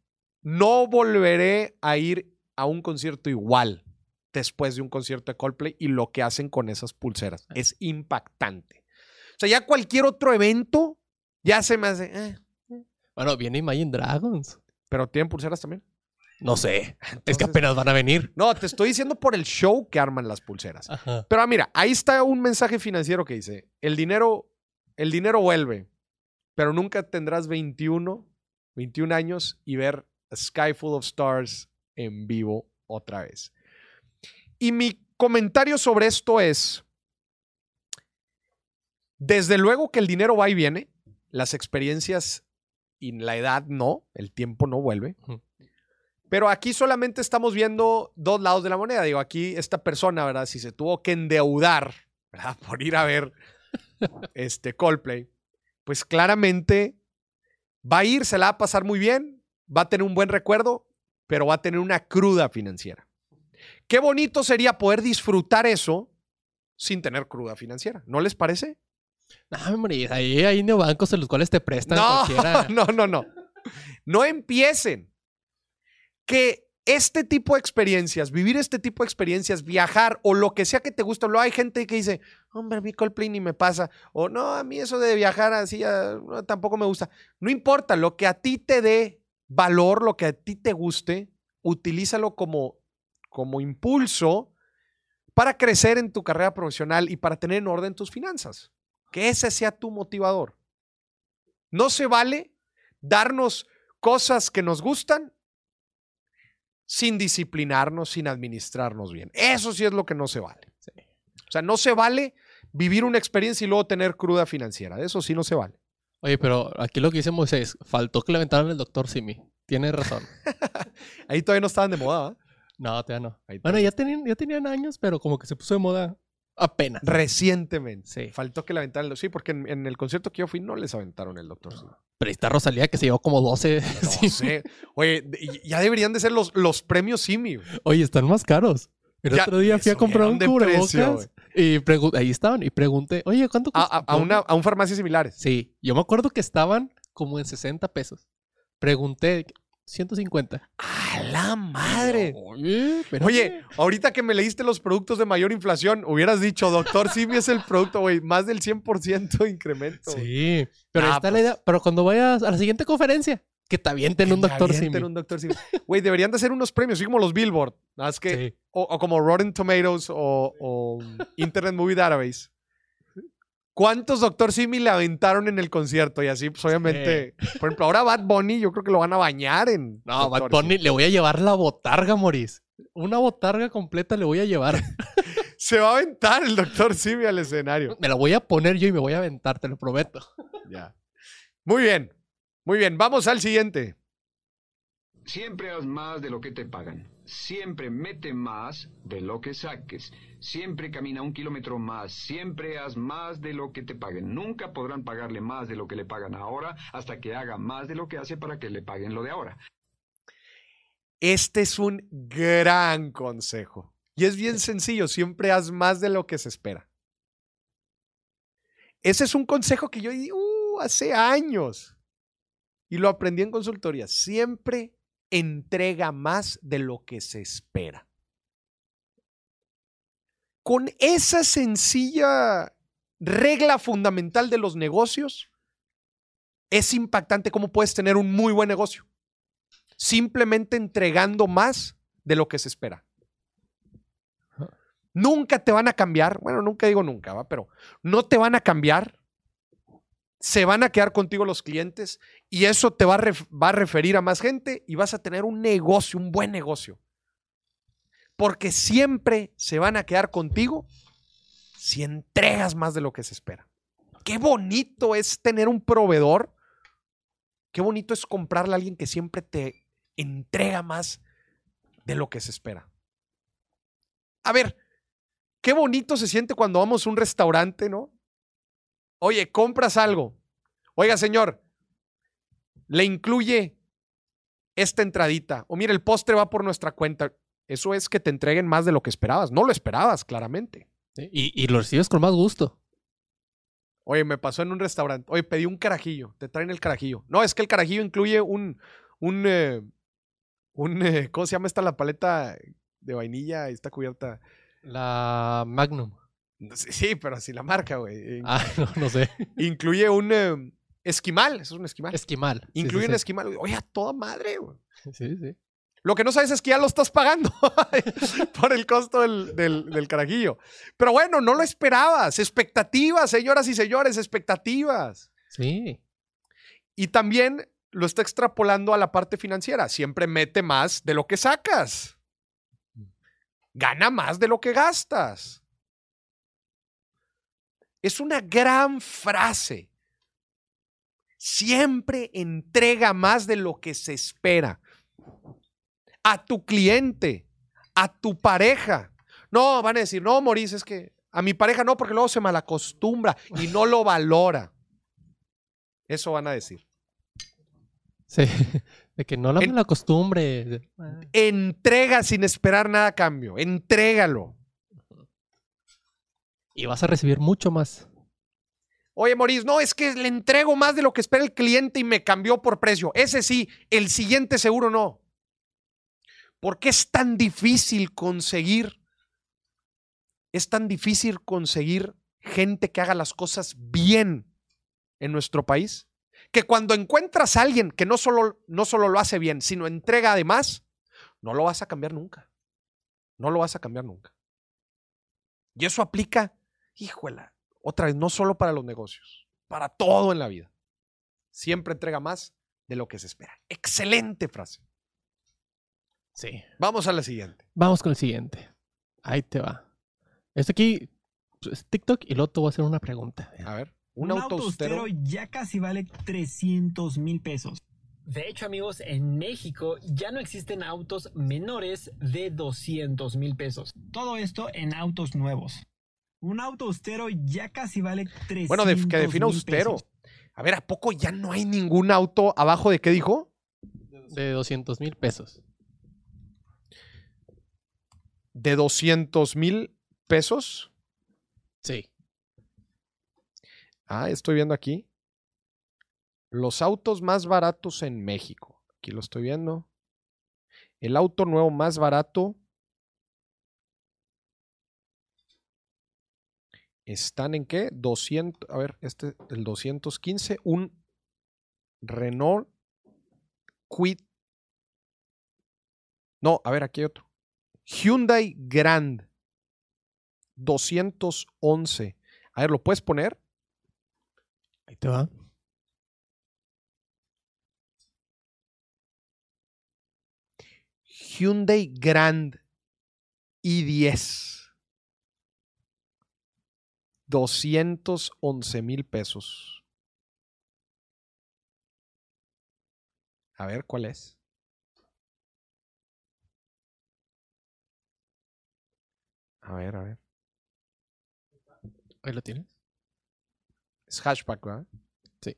no volveré a ir a un concierto igual después de un concierto de Coldplay y lo que hacen con esas pulseras. Es impactante. O sea, ya cualquier otro evento ya se me hace... eh, Bueno, viene Imagine Dragons. pero tienen pulseras también. No sé. es que apenas van a venir. No, te estoy diciendo por el show que arman las pulseras. Ajá. Pero ah, mira, ahí está un mensaje financiero que dice, el dinero, el dinero vuelve, pero nunca tendrás 21, 21 años y ver a Sky Full of Stars en vivo otra vez. Y mi comentario sobre esto es, desde luego que el dinero va y viene, las experiencias y la edad no, el tiempo no vuelve. Pero aquí solamente estamos viendo dos lados de la moneda. Digo, aquí esta persona, ¿verdad? Si se tuvo que endeudar, ¿verdad? Por ir a ver este Coldplay, pues claramente va a ir, se la va a pasar muy bien, va a tener un buen recuerdo, pero va a tener una cruda financiera. Qué bonito sería poder disfrutar eso sin tener cruda financiera. ¿No les parece? No, Maurice, ahí hay neobancos en los cuales te prestan No, cualquiera. no, no, no. No empiecen. Que este tipo de experiencias, vivir este tipo de experiencias, viajar o lo que sea que te gusta, luego hay gente que dice, hombre, a mí Coldplay ni me pasa. O no, a mí eso de viajar así ah, no, tampoco me gusta. No importa, lo que a ti te dé valor, lo que a ti te guste, utilízalo como, como impulso para crecer en tu carrera profesional y para tener en orden tus finanzas. Que ese sea tu motivador. No se vale darnos cosas que nos gustan sin disciplinarnos, sin administrarnos bien. Eso sí es lo que no se vale. O sea, no se vale vivir una experiencia y luego tener cruda financiera. Eso sí no se vale. Oye, pero aquí lo que dice Moisés, faltó que le aventaran el doctor Simi. Tiene razón. Ahí todavía no estaban de moda. ¿va? No, todavía no. Ahí Bueno, todavía ya tenían, ya tenían años, pero como que se puso de moda apenas. Recientemente. Sí. Faltó que le aventaran. Sí, porque en, en el concierto que yo fui no les aventaron el doctor. Pero ahí está Rosalía que se llevó como 12. No Sí. sé. Oye, ya deberían de ser los, los premios Simi. güey. Oye, están más caros. El Ya otro día fui a comprar un precio, cubrebocas y ahí estaban y pregunté, oye, ¿cuánto A, cuesta? a- a una, a un farmacia similares. Sí, yo me acuerdo que estaban como en 60 pesos. Pregunté, 150. ¡A la madre! Oye, espérame. Oye, ahorita que me leíste los productos de mayor inflación, hubieras dicho, doctor Simi es el producto, güey, más del 100% de incremento. Sí, pero Ah, está la pues. idea. Pero cuando vayas a la siguiente conferencia, que te avienten un Que doctor avienten Simi. un doctor Simi. Güey, deberían de hacer unos premios, así como los Billboard. Que, Sí. o, o como Rotten Tomatoes o, o Internet Movie Database. ¿Cuántos Doctor Simi le aventaron en el concierto? Y así, pues obviamente, por ejemplo, ahora Bad Bunny, yo creo que lo van a bañar en. No, Dr. Bad Bunny, le voy a llevar la botarga, Moris. Una botarga completa le voy a llevar. Se va a aventar el Doctor Simi al escenario. me la voy a poner yo y me voy a aventar, te lo prometo. Ya. Muy bien. Muy bien. Vamos al siguiente. Siempre haz más de lo que te pagan. Siempre mete más de lo que saques. Siempre camina un kilómetro más. Siempre haz más de lo que te paguen. Nunca podrán pagarle más de lo que le pagan ahora hasta que haga más de lo que hace para que le paguen lo de ahora. Este es un gran consejo. Y es bien sencillo. Siempre haz más de lo que se espera. Ese es un consejo que yo di uh, hace años. Y lo aprendí en consultoría. Siempre entrega más de lo que se espera. Con esa sencilla regla fundamental de los negocios, es impactante cómo puedes tener un muy buen negocio. Simplemente entregando más de lo que se espera. Nunca te van a cambiar, bueno, nunca digo nunca, ¿va? pero no te van a cambiar. Se van a quedar contigo los clientes y eso te va a, referir a más gente y vas a tener un negocio, un buen negocio. Porque siempre se van a quedar contigo si entregas más de lo que se espera. Qué bonito es tener un proveedor. Qué bonito es comprarle a alguien que siempre te entrega más de lo que se espera. A ver, qué bonito se siente cuando vamos a un restaurante, ¿no? Oye, compras algo. Oiga, señor, le incluye esta entradita. O mira, el postre va por nuestra cuenta. Eso es que te entreguen más de lo que esperabas. No lo esperabas, claramente. Sí, Y, y lo recibes con más gusto. Oye, me pasó en un restaurante. Oye, pedí un carajillo. Te traen el carajillo. No, es que el carajillo incluye un. un, eh, un eh, ¿Cómo se llama esta la paleta de vainilla? Está cubierta. La Magnum. Sí, pero así la marca, güey. Ah, no, no sé. Incluye un eh, esquimal. Eso es un esquimal. Esquimal. Incluye sí, un esquimal. Oye, a toda madre, güey. Sí, sí. Lo que no sabes es que ya lo estás pagando por el costo del, del, del carajillo. Pero bueno, no lo esperabas. Expectativas, señoras y señores, expectativas. Sí. Y también lo está extrapolando a la parte financiera. Siempre mete más de lo que sacas. Gana más de lo que gastas. Es una gran frase. Siempre entrega más de lo que se espera. A tu cliente, a tu pareja. No, van a decir, no, Maurice, es que a mi pareja no, porque luego se malacostumbra y no lo valora. Eso van a decir. Sí. De que no la En- la costumbre. de- ah, Entrega sin esperar nada a cambio. Entrégalo. Y vas a recibir mucho más. Oye, Maurice, no, es que le entrego más de lo que espera el cliente y me cambió por precio. Ese sí, el siguiente seguro no. ¿Por qué es tan difícil conseguir? Es tan difícil conseguir gente que haga las cosas bien en nuestro país. Que cuando encuentras a alguien que no solo, no solo lo hace bien, sino entrega además, no lo vas a cambiar nunca. No lo vas a cambiar nunca. Y eso aplica, híjola, otra vez, no solo para los negocios, para todo en la vida. Siempre entrega más de lo que se espera. Excelente frase. Sí. Vamos a la siguiente. Vamos con el siguiente. Ahí te va. Este aquí pues, es TikTok y luego te voy a hacer una pregunta. A ver, un, Un, auto austero ya casi vale 300 mil pesos. De hecho, amigos, en México ya no existen autos menores de 200 mil pesos. Todo esto en autos nuevos. Un auto austero ya casi vale 300 Bueno, def- que defina austero. pesos. A ver, ¿a poco ya no hay ningún auto abajo de qué dijo? De 200 mil pesos. De 200 mil pesos. Sí. Ah, estoy viendo aquí. Los autos más baratos en México. Aquí lo estoy viendo. El auto nuevo más barato. ¿Están en qué? 200. A ver, este, el 215. Un Renault Quid. No, a ver, aquí hay otro. Hyundai Grand. 211. A ver, ¿lo puedes poner? Ahí te va. Hyundai Grand i10. 211 mil pesos. A ver, ¿cuál es? A ver, a ver. Ahí lo tienes. Es hatchback, ¿verdad? Sí.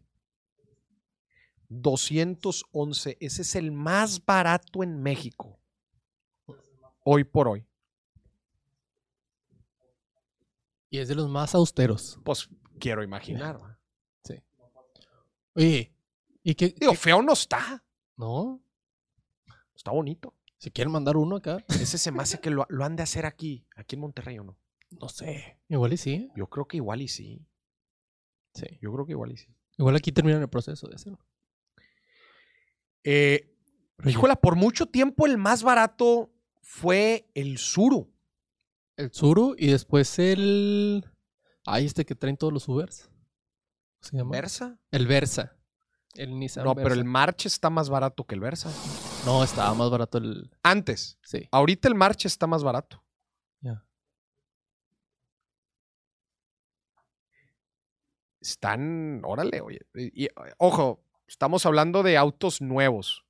211. Ese es el más barato en México. Hoy por hoy. Y es de los más austeros. Pues quiero imaginar. ¿va? Oye, ¿y qué? Digo, qué- feo no está. No, Está bonito. si quieren mandar uno acá, Ese se me hace que lo, lo han de hacer aquí, aquí en Monterrey o no. no sé. Igual y sí. Yo creo que igual y sí. Sí. Yo creo que igual y sí. Igual aquí terminan el proceso de hacerlo. Eh, híjola, por mucho tiempo el más barato fue el Suru. El Tsuru y después el. Ay, este que traen todos los Ubers. ¿Cómo se llama? ¿Versa? El Versa. El Nissan. No, pero el. March está más barato que el Versa. No, estaba más barato el. Antes. Sí. Ahorita el March está más barato. Ya. Están, órale, oye. Y, y, ojo, estamos hablando de autos nuevos.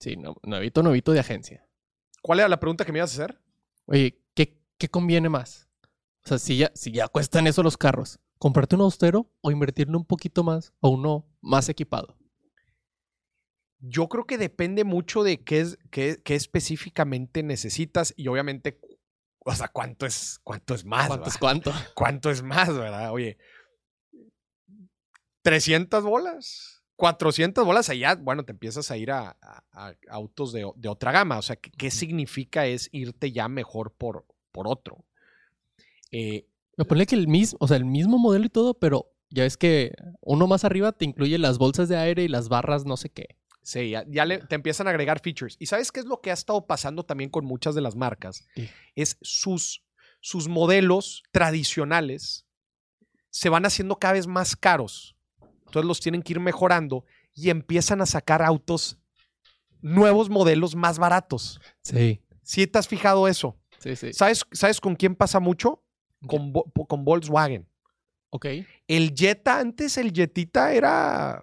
Sí, no, nuevito, nuevito de agencia. ¿Cuál era la pregunta que me ibas a hacer? Oye, ¿qué, conviene más? O sea, si ya, si ya cuestan eso los carros, ¿comprarte un austero o invertirle un poquito más o uno más equipado? Yo creo que depende mucho de qué, es, qué, qué específicamente necesitas y obviamente, o sea, cuánto es, cuánto es más. ¿Cuánto es cuánto? ¿Cuánto es más, verdad? Oye, 300 bolas, 400 bolas, allá, bueno, te empiezas a ir a, a- a autos de, de otra gama. O sea, ¿qué, qué significa es irte ya mejor por, por otro? Eh, Me ponle que el mismo, o sea, el mismo modelo y todo, pero ya ves que uno más arriba te incluye las bolsas de aire y las barras no sé qué. Sí, ya, ya le- te empiezan a agregar features. ¿Y sabes qué es lo que ha estado pasando también con muchas de las marcas? Sí. Es sus, sus modelos tradicionales se van haciendo cada vez más caros. Entonces los tienen que ir mejorando y empiezan a sacar autos, nuevos modelos más baratos. Sí. ¿Sí te has fijado eso? Sí, sí. ¿Sabes, ¿sabes con quién pasa mucho? Con, con Volkswagen. Ok. El Jetta antes, el Jetita era...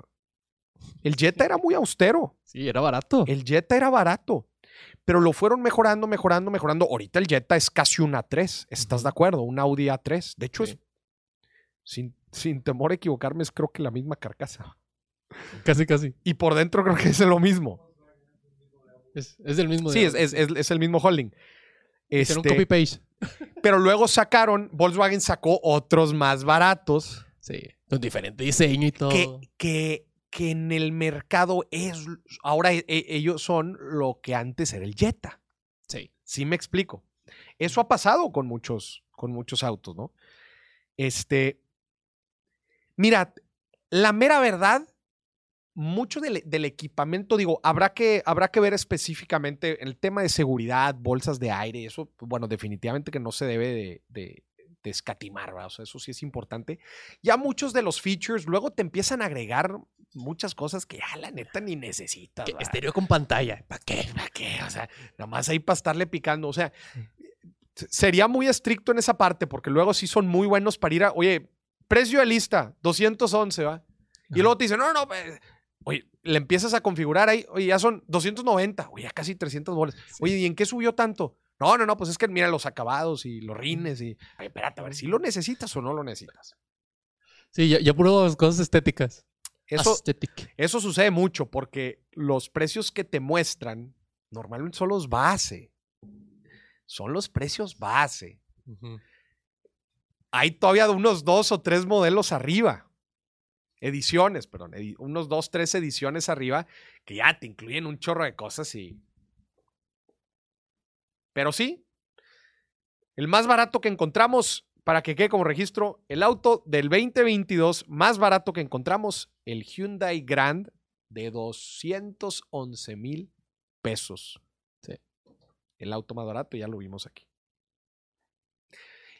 El Jetta era muy austero. Sí, era barato. El Jetta era barato, pero lo fueron mejorando, mejorando, mejorando. Ahorita el Jetta es casi un A3, ¿estás de acuerdo? Un Audi A3. De hecho, Sí. es, sin, sin temor a equivocarme, es creo que la misma carcasa. Casi, casi. Y por dentro creo que es lo mismo. Es, es del mismo. Sí, es- es el mismo holding. Este, copy-paste. pero luego sacaron, Volkswagen sacó otros más baratos Sí. Con diferente diseño y todo. que, que, que en el mercado es, ahora e- e- ellos son lo que antes era el Jetta. Sí. Sí me explico. Eso ha pasado con muchos, con muchos autos, ¿no? Este, mira, la mera verdad, mucho del, del equipamiento, digo, habrá que, habrá que ver específicamente el tema de seguridad, bolsas de aire, eso, bueno, definitivamente que no se debe de, de- de escatimar, ¿verdad? O sea, eso sí es importante. Ya muchos de los features luego te empiezan a agregar muchas cosas que ya la neta ni necesitas. ¿verdad? estéreo con pantalla. ¿Para qué? ¿Para qué? O sea, nada más ahí para estarle picando. O sea, sería muy estricto en esa parte porque luego sí son muy buenos para ir a, oye, precio de lista, 211, ¿va? Y luego te dicen, no, no, pues, oye, le empiezas a configurar ahí, oye, ya son 290, oye, ya casi 300 bolas. Oye, ¿y en qué subió tanto? No, no, no, pues es que mira los acabados y los rines y, espérate, a ver si lo necesitas o no lo necesitas. Sí, ya, ya puro cosas estéticas. Eso, Aesthetic. Eso sucede mucho porque los precios que te muestran normalmente son los base. Son los precios base. Hay todavía unos dos o tres modelos arriba. Ediciones, perdón. edi- unos dos, tres ediciones arriba que ya te incluyen un chorro de cosas y. Pero sí. El más barato que encontramos, para que quede como registro, el auto del 2022 más barato que encontramos, el Hyundai Grand de 211 mil pesos. Sí. El auto más barato, ya lo vimos aquí.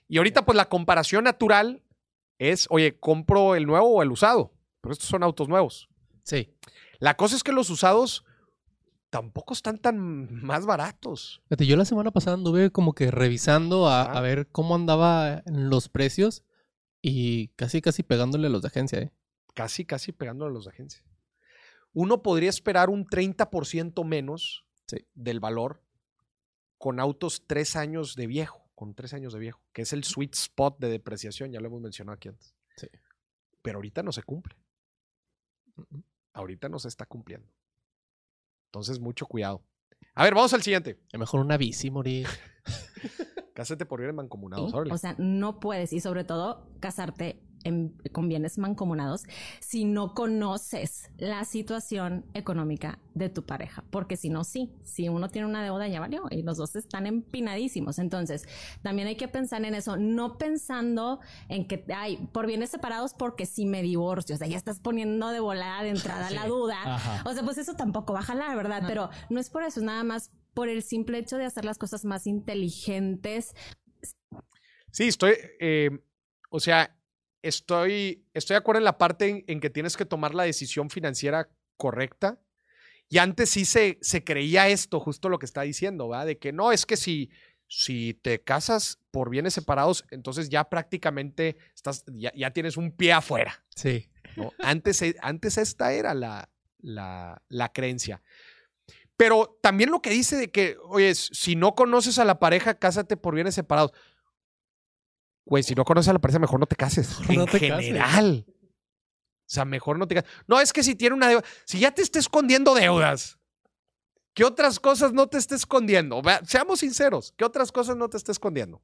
Y ahorita, pues la comparación natural es, oye, ¿compro el nuevo o el usado? Pero estos son autos nuevos. Sí. La cosa es que los usados tampoco están tan más baratos. Fíjate, yo la semana pasada anduve como que revisando a, ver cómo andaba los precios y casi, casi pegándole a los de agencia, ¿eh? Casi, casi pegándole a los de agencia. Uno podría esperar un 30% menos Sí. del valor con autos tres años de viejo, con tres años de viejo, que es el sweet spot de depreciación, ya lo hemos mencionado aquí antes. Sí. Pero ahorita no se cumple. Ahorita no se está cumpliendo. Entonces, mucho cuidado. A ver, vamos al siguiente. Es mejor una bici morir. Cásate por ir en mancomunados. O sea, no puedes y sobre todo casarte en- con bienes mancomunados si no conoces la situación económica de tu pareja. Porque si no, sí, si uno tiene una deuda ya valió y los dos están empinadísimos. Entonces, también hay que pensar en eso, no pensando en que, ay, por bienes separados porque si me divorcio, o sea, ya estás poniendo de volada de entrada la duda. Ajá. O sea, pues eso tampoco va a jalar, ¿verdad? Pero no es por eso, es nada más por el simple hecho de hacer las cosas más inteligentes. Sí, estoy, eh, o sea, estoy, estoy de acuerdo en la parte en, en que tienes que tomar la decisión financiera correcta. Y antes sí se, se creía esto, justo lo que está diciendo, ¿verdad? De que no, es que si, si te casas por bienes separados, entonces ya prácticamente estás, ya, ya tienes un pie afuera. Sí. ¿no? Antes, e- antes esta era la, la, la creencia. Pero también lo que dice de que, oye, si no conoces a la pareja, cásate por bienes separados. Güey, si no conoces a la pareja, mejor no te cases. No en te cases. general. O sea, mejor no te cases. No, es que si tiene una deuda, si ya te está escondiendo deudas, ¿qué otras cosas no te está escondiendo? Seamos sinceros, ¿qué otras cosas no te está escondiendo?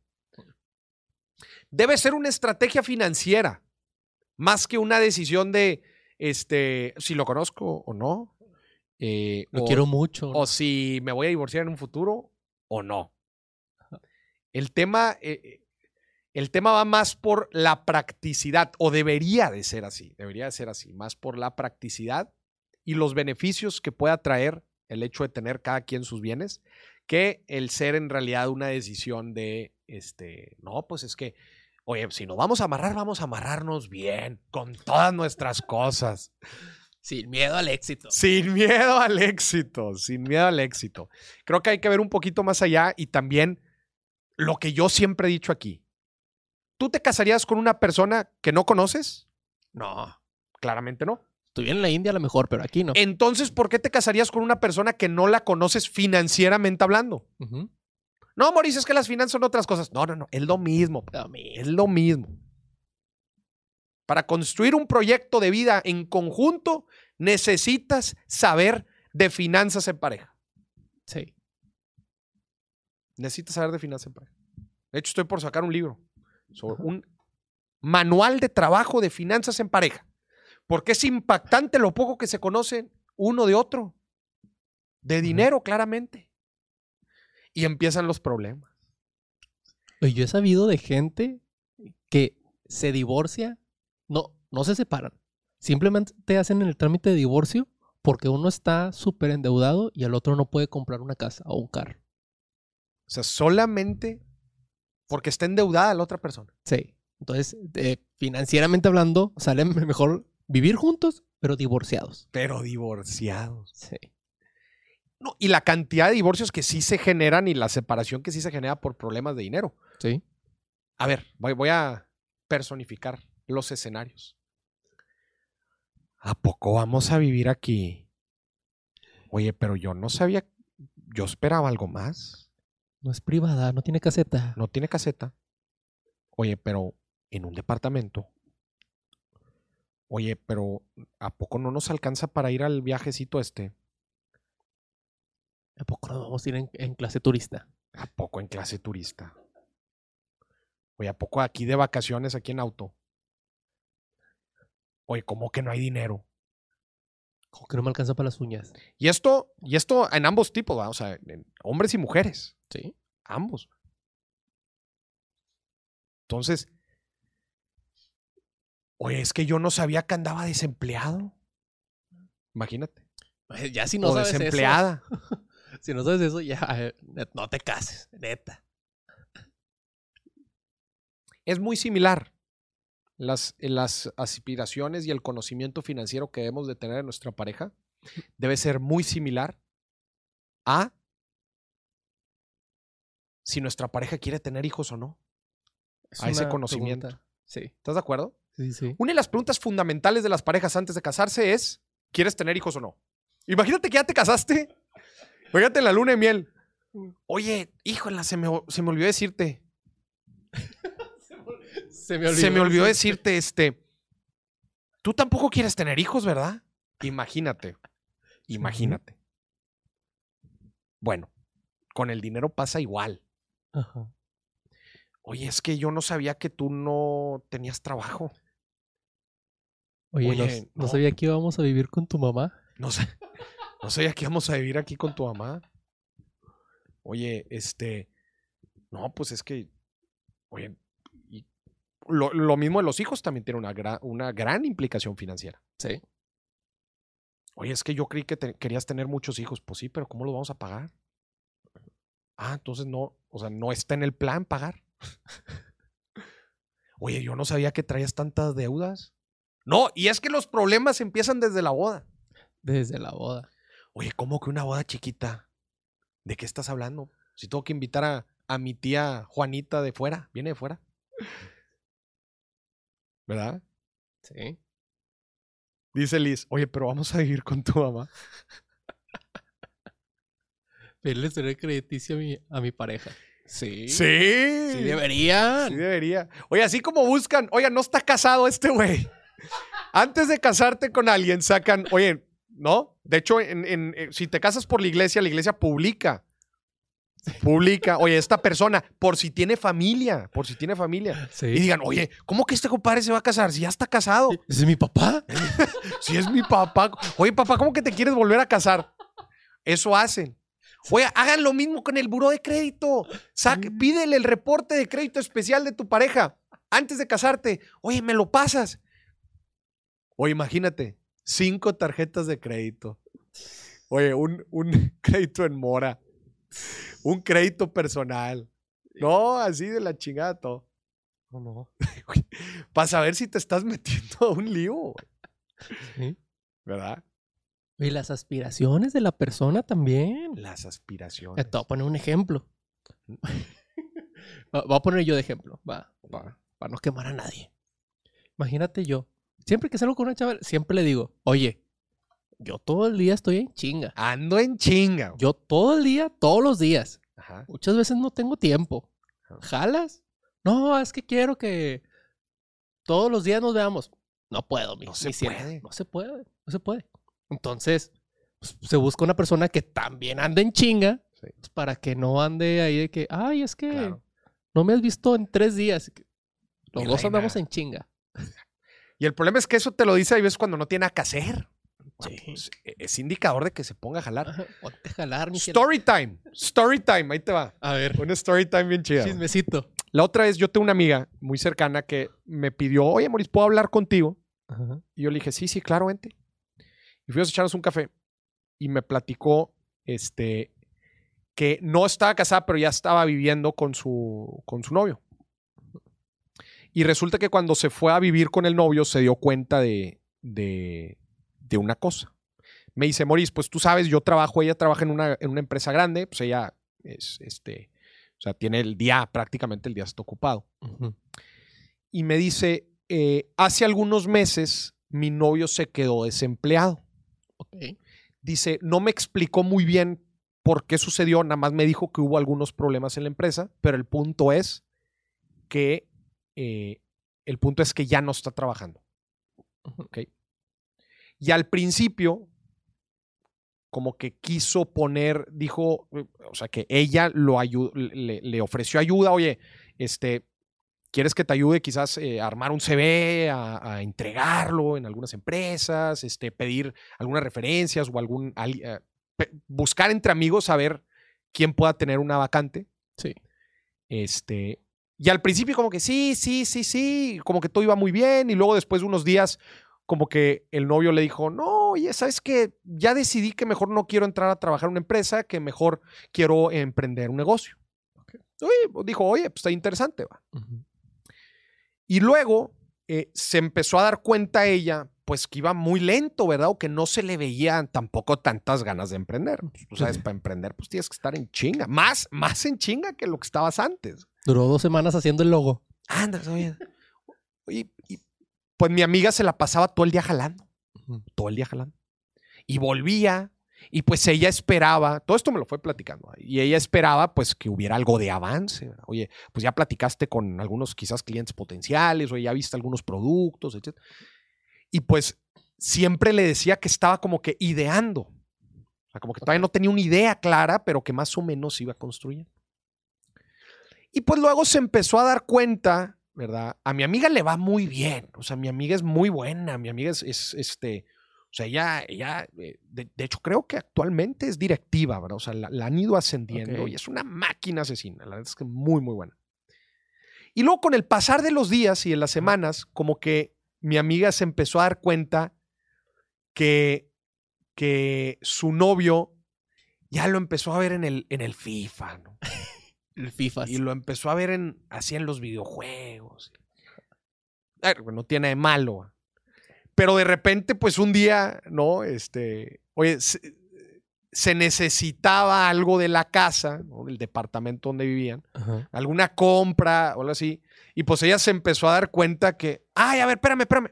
Debe ser una estrategia financiera, más que una decisión de, este, si lo conozco o no. eh, Lo o- quiero mucho. o si me voy a divorciar en un futuro o no. El tema, eh, eh, el tema va más por la practicidad, o debería de ser así, debería de ser así, más por la practicidad y los beneficios que pueda traer el hecho de tener cada quien sus bienes, que el ser en realidad una decisión de, este, no, pues es que, oye, si nos vamos a amarrar, vamos a amarrarnos bien, con todas nuestras cosas. Sin miedo al éxito. Sin miedo al éxito, sin miedo al éxito. Creo que hay que ver un poquito más allá y también lo que yo siempre he dicho aquí. ¿Tú te casarías con una persona que no conoces? No, claramente no. Estuviera en la India a lo mejor, pero aquí no. Entonces, ¿por qué te casarías con una persona que no la conoces financieramente hablando? No, Mauricio, es que las finanzas son otras cosas. No, no, no, es lo mismo. Es lo mismo. Para construir un proyecto de vida en conjunto, necesitas saber de finanzas en pareja. Sí. Necesitas saber de finanzas en pareja. De hecho, estoy por sacar un libro sobre un manual de trabajo de finanzas en pareja. Porque es impactante lo poco que se conocen uno de otro. De dinero, claramente. Y empiezan los problemas. Yo he sabido de gente que se divorcia, no, no se separan. Simplemente hacen el trámite de divorcio porque uno está súper endeudado y el otro no puede comprar una casa o un carro. O sea, solamente porque está endeudada la otra persona. Sí. Entonces, eh, financieramente hablando, sale mejor vivir juntos, pero divorciados. Pero divorciados. Sí. No, y la cantidad de divorcios que sí se generan y la separación que sí se genera por problemas de dinero. Sí. A ver, voy, voy a personificar los escenarios. ¿A poco vamos a vivir aquí? Oye, pero yo no sabía, yo esperaba algo más. No es privada, no tiene caseta. No tiene caseta. Oye, pero en un departamento. Oye, pero ¿a poco no nos alcanza para ir al viajecito este? ¿A poco no vamos a ir en, en clase turista? ¿A poco en clase turista? Oye, ¿a poco aquí de vacaciones, aquí en auto? Oye, ¿cómo que no hay dinero? Como que no me alcanza para las uñas. Y esto, y esto en ambos tipos, ¿va? o sea, en hombres y mujeres, Sí. ambos. Entonces, oye, es que yo no sabía que andaba desempleado. Imagínate. Ya si no o sabes desempleada. eso, si no sabes eso, ya no te cases, neta. Es muy similar las, las aspiraciones y el conocimiento financiero que debemos de tener en nuestra pareja. Debe ser muy similar a si nuestra pareja quiere tener hijos o no. Es A ese conocimiento. pregunta. Sí, ¿Estás de acuerdo? sí, sí. Una de las preguntas fundamentales de las parejas antes de casarse es, ¿quieres tener hijos o no? Imagínate que ya te casaste. Imagínate en la luna de miel. Oye, híjola, se me, se me olvidó decirte. Se me Se me olvidó decirte, este, tú tampoco quieres tener hijos, ¿verdad? Imagínate, imagínate. Bueno, con el dinero pasa igual. Ajá. Oye, es que yo no sabía que tú no tenías trabajo. Oye, Oye, no, no no. sabía que íbamos a vivir con tu mamá. No sé. No sabía que íbamos a vivir aquí con tu mamá. Oye, este. No, pues es que. Oye. Lo, lo mismo de los hijos también tiene una, gra- una gran implicación financiera. Sí. Oye, es que yo creí que te- querías tener muchos hijos. Pues sí, pero ¿cómo los vamos a pagar? Ah, entonces no. O sea, no está en el plan pagar. Oye, yo no sabía que traías tantas deudas. No, y es que los problemas empiezan desde la boda. Desde la boda. Oye, ¿cómo que una boda chiquita? ¿De qué estás hablando? Si tengo que invitar a, a mi tía Juanita de fuera, viene de fuera. ¿Verdad? Sí. Dice Liz, oye, pero vamos a vivir con tu mamá. Pedirle historial crediticio a mi, a mi pareja. Sí. Sí. Sí deberían. Sí debería. Oye, así como buscan, oye, no está casado este güey. Antes de casarte con alguien, sacan, oye, ¿no? De hecho, en- en- eh, si te casas por la iglesia, la iglesia publica. Publica, oye, esta persona, por si tiene familia, por si tiene familia. Sí. Y digan, oye, ¿cómo que este compadre se va a casar si ya está casado? ¿Ese es mi papá? Si es mi papá. Oye, papá, ¿cómo que te quieres volver a casar? Eso hacen. Oye, hagan lo mismo con el buró de crédito. Saque, pídele el reporte de crédito especial de tu pareja antes de casarte. Oye, ¿me lo pasas? Oye, imagínate, cinco tarjetas de crédito. Oye, un, un crédito en mora. Un crédito personal. No, así de la chingada todo. No, no. Para saber si te estás metiendo a un lío, Sí. ¿verdad? Y las aspiraciones de la persona también. Las Eh, aspiraciones. Te voy a poner un ejemplo. Va- Voy a poner yo de ejemplo. Va, va, para no quemar a nadie. Imagínate yo. Siempre que salgo con una chava, siempre le digo, oye, yo todo el día estoy en chinga. Ando en chinga. Yo todo el día, todos los días. Ajá. Muchas veces no tengo tiempo. Ajá. ¿Jalas? No, es que quiero que todos los días nos veamos. No puedo, mi, No se mi puede. No se puede, no se puede. Entonces, pues, se busca una persona que también ande en chinga Sí. pues, para que no ande ahí de que, ay, es que Claro. no me has visto en tres días. Los dos andamos en chinga. Y el problema es que eso te lo dice a veces cuando no tiene nada que hacer. Sí. Pues, e- es indicador de que se ponga a jalar. Ajá, Ponte a jalar, mi cielo. Story time. Story time. Ahí te va. A ver, Una story time bien chida. güey. chismecito. La otra vez yo tengo una amiga muy cercana que me pidió, oye, Moris, ¿puedo hablar contigo? Ajá. Y yo le dije, sí, sí, claro, vente. Y fuimos a echarnos un café. Y me platicó este, que no estaba casada, pero ya estaba viviendo con su, con su novio. Y resulta que cuando se fue a vivir con el novio se dio cuenta de, de, de una cosa. Me dice, Moris, pues tú sabes, yo trabajo, ella trabaja en una, en una empresa grande, pues ella es, este, o sea, tiene el día, prácticamente el día está ocupado y me dice, eh, hace algunos meses mi novio se quedó desempleado. Ok. Dice, no me explicó muy bien por qué sucedió, nada más me dijo que hubo algunos problemas en la empresa, pero el punto es que, eh, el punto es que ya no está trabajando. ¿ok? Y al principio, como que quiso poner, dijo, eh, o sea, que ella lo ayu- le, le ofreció ayuda, oye, este, ¿quieres que te ayude quizás eh, a armar un CV, a, a entregarlo en algunas empresas, este, pedir algunas referencias o algún, al- eh, buscar entre amigos a ver quién pueda tener una vacante? Sí. Este, y al principio como que sí, sí, sí, sí, como que todo iba muy bien y luego después de unos días como que el novio le dijo, no, oye, ¿sabes que Ya decidí que mejor no quiero entrar a trabajar en una empresa, que mejor quiero emprender un negocio. Oye, dijo, oye, pues está interesante, va. Y luego eh, se empezó a dar cuenta ella, pues que iba muy lento, ¿verdad? O que no se le veían tampoco tantas ganas de emprender. Pues, tú sabes, para emprender, pues tienes que estar en chinga. Más, más en chinga que lo que estabas antes. Duró dos semanas haciendo el logo. Anda, oye. Y, pues mi amiga se la pasaba todo el día jalando, todo el día jalando. Y volvía, y pues ella esperaba, todo esto me lo fue platicando, y ella esperaba pues que hubiera algo de avance. Oye, pues ya platicaste con algunos quizás clientes potenciales, o ya viste algunos productos, etc. Y pues siempre le decía que estaba como que ideando. O sea, como que todavía no tenía una idea clara, pero que más o menos iba construyendo. Y pues luego se empezó a dar cuenta ¿verdad? A mi amiga le va muy bien. O sea, mi amiga es muy buena. Mi amiga es, es, este. O sea, ella, ella eh, de, de hecho, creo que actualmente es directiva, ¿verdad? O sea, la, la han ido ascendiendo y es una máquina asesina. La verdad es que muy, muy buena. Y luego, con el pasar de los días y de las semanas, como que mi amiga se empezó a dar cuenta que, que su novio ya lo empezó a ver en el, en el FIFA, ¿no? El FIFA. Y lo empezó a ver en, así en los videojuegos. A ver, no tiene de malo. Pero de repente, pues un día, ¿no? Este, oye, se, se necesitaba algo de la casa, ¿no? del departamento donde vivían, Ajá. alguna compra o algo así. Y pues ella se empezó a dar cuenta que, ay, a ver, espérame, espérame.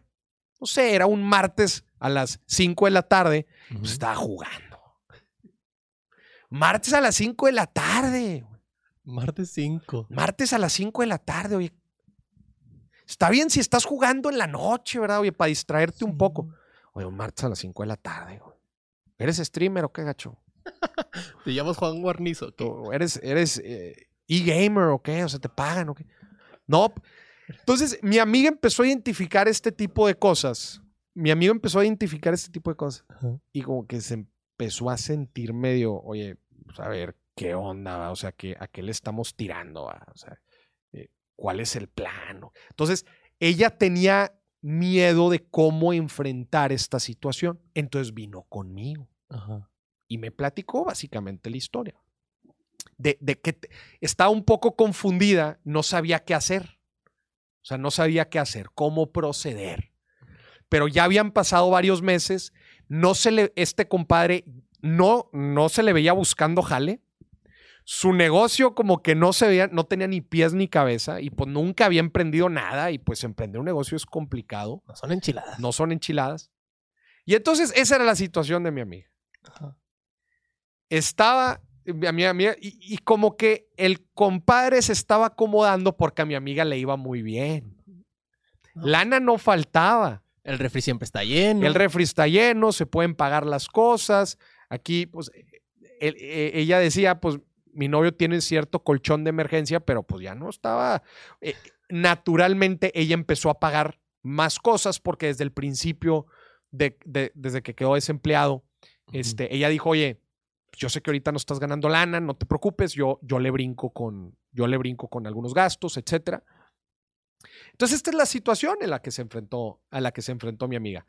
No sé, era un martes a las 5 de la tarde, pues estaba jugando. Martes a las 5 de la tarde. Martes 5. Martes a las 5 de la tarde, oye. Está bien si estás jugando en la noche, ¿verdad? Oye, para distraerte un poco. Oye, un martes a las 5 de la tarde, güey. ¿Eres streamer o qué, gacho? Te llamas Juan Guarnizo. ¿qué? ¿O ¿Eres, eres eh, e-gamer o qué? O sea, ¿te pagan o qué? No. Entonces, mi amiga empezó a identificar este tipo de cosas. Mi amigo empezó a identificar este tipo de cosas. Y como que se empezó a sentir medio, oye, pues, a ver, ¿qué onda? va? O sea, ¿qué, ¿a qué le estamos tirando? va? O sea, eh, ¿cuál es el plano? Entonces, ella tenía miedo de cómo enfrentar esta situación. Entonces vino conmigo Ajá. y me platicó básicamente la historia. De, de que te- estaba un poco confundida, no sabía qué hacer. O sea, no sabía qué hacer, cómo proceder. Pero ya habían pasado varios meses, no se le, este compadre no, no se le veía buscando jale. Su negocio como que no se veía, no tenía ni pies ni cabeza y pues nunca había emprendido nada y pues emprender un negocio es complicado, No son enchiladas. no son enchiladas. Y entonces esa era la situación de mi amiga Ajá. estaba mi mi amiga y, y como que el compadre se estaba acomodando porque a mi amiga le iba muy bien. No. Lana no faltaba. El refri siempre está lleno. El refri está lleno, se pueden pagar las cosas. Aquí, pues, él- eh, ella decía, pues, mi novio tiene cierto colchón de emergencia, pero pues ya no estaba. eh, naturalmente, ella empezó a pagar más cosas porque desde el principio, de- de- desde que quedó desempleado, este, ella dijo, oye, yo sé que ahorita no estás ganando lana, no te preocupes, yo, yo le brinco con, yo le brinco con algunos gastos, etcétera. Entonces, esta es la situación en la que se enfrentó, a la que se enfrentó mi amiga.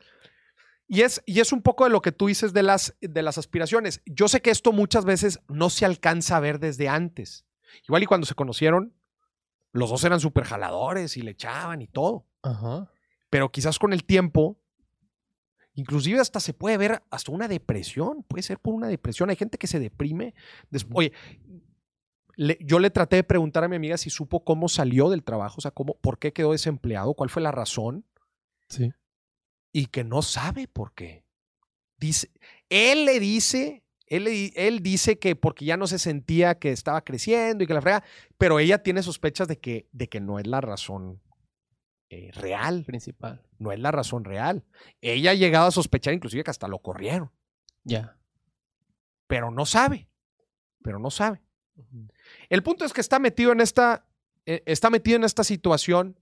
Y es, y es un poco de lo que tú dices de las, de las aspiraciones. Yo sé que esto muchas veces no se alcanza a ver desde antes. Igual y cuando se conocieron, los dos eran súper jaladores y le echaban y todo. Ajá. Pero quizás con el tiempo, inclusive hasta se puede ver hasta una depresión. Puede ser por una depresión. Hay gente que se deprime. Oye, le- yo le traté de preguntar a mi amiga si supo cómo salió del trabajo, o sea, cómo, por qué quedó desempleado, cuál fue la razón Sí. Y que no sabe por qué. Dice, él le dice, él, él dice que porque ya no se sentía que estaba creciendo y que la frega, pero ella tiene sospechas de que, de que no es la razón eh, real, Principal. no es la razón real. Ella ha llegado a sospechar inclusive que hasta lo corrieron, Ya. pero no sabe, pero no sabe. El punto es que está metido en esta, eh, está metido en esta situación.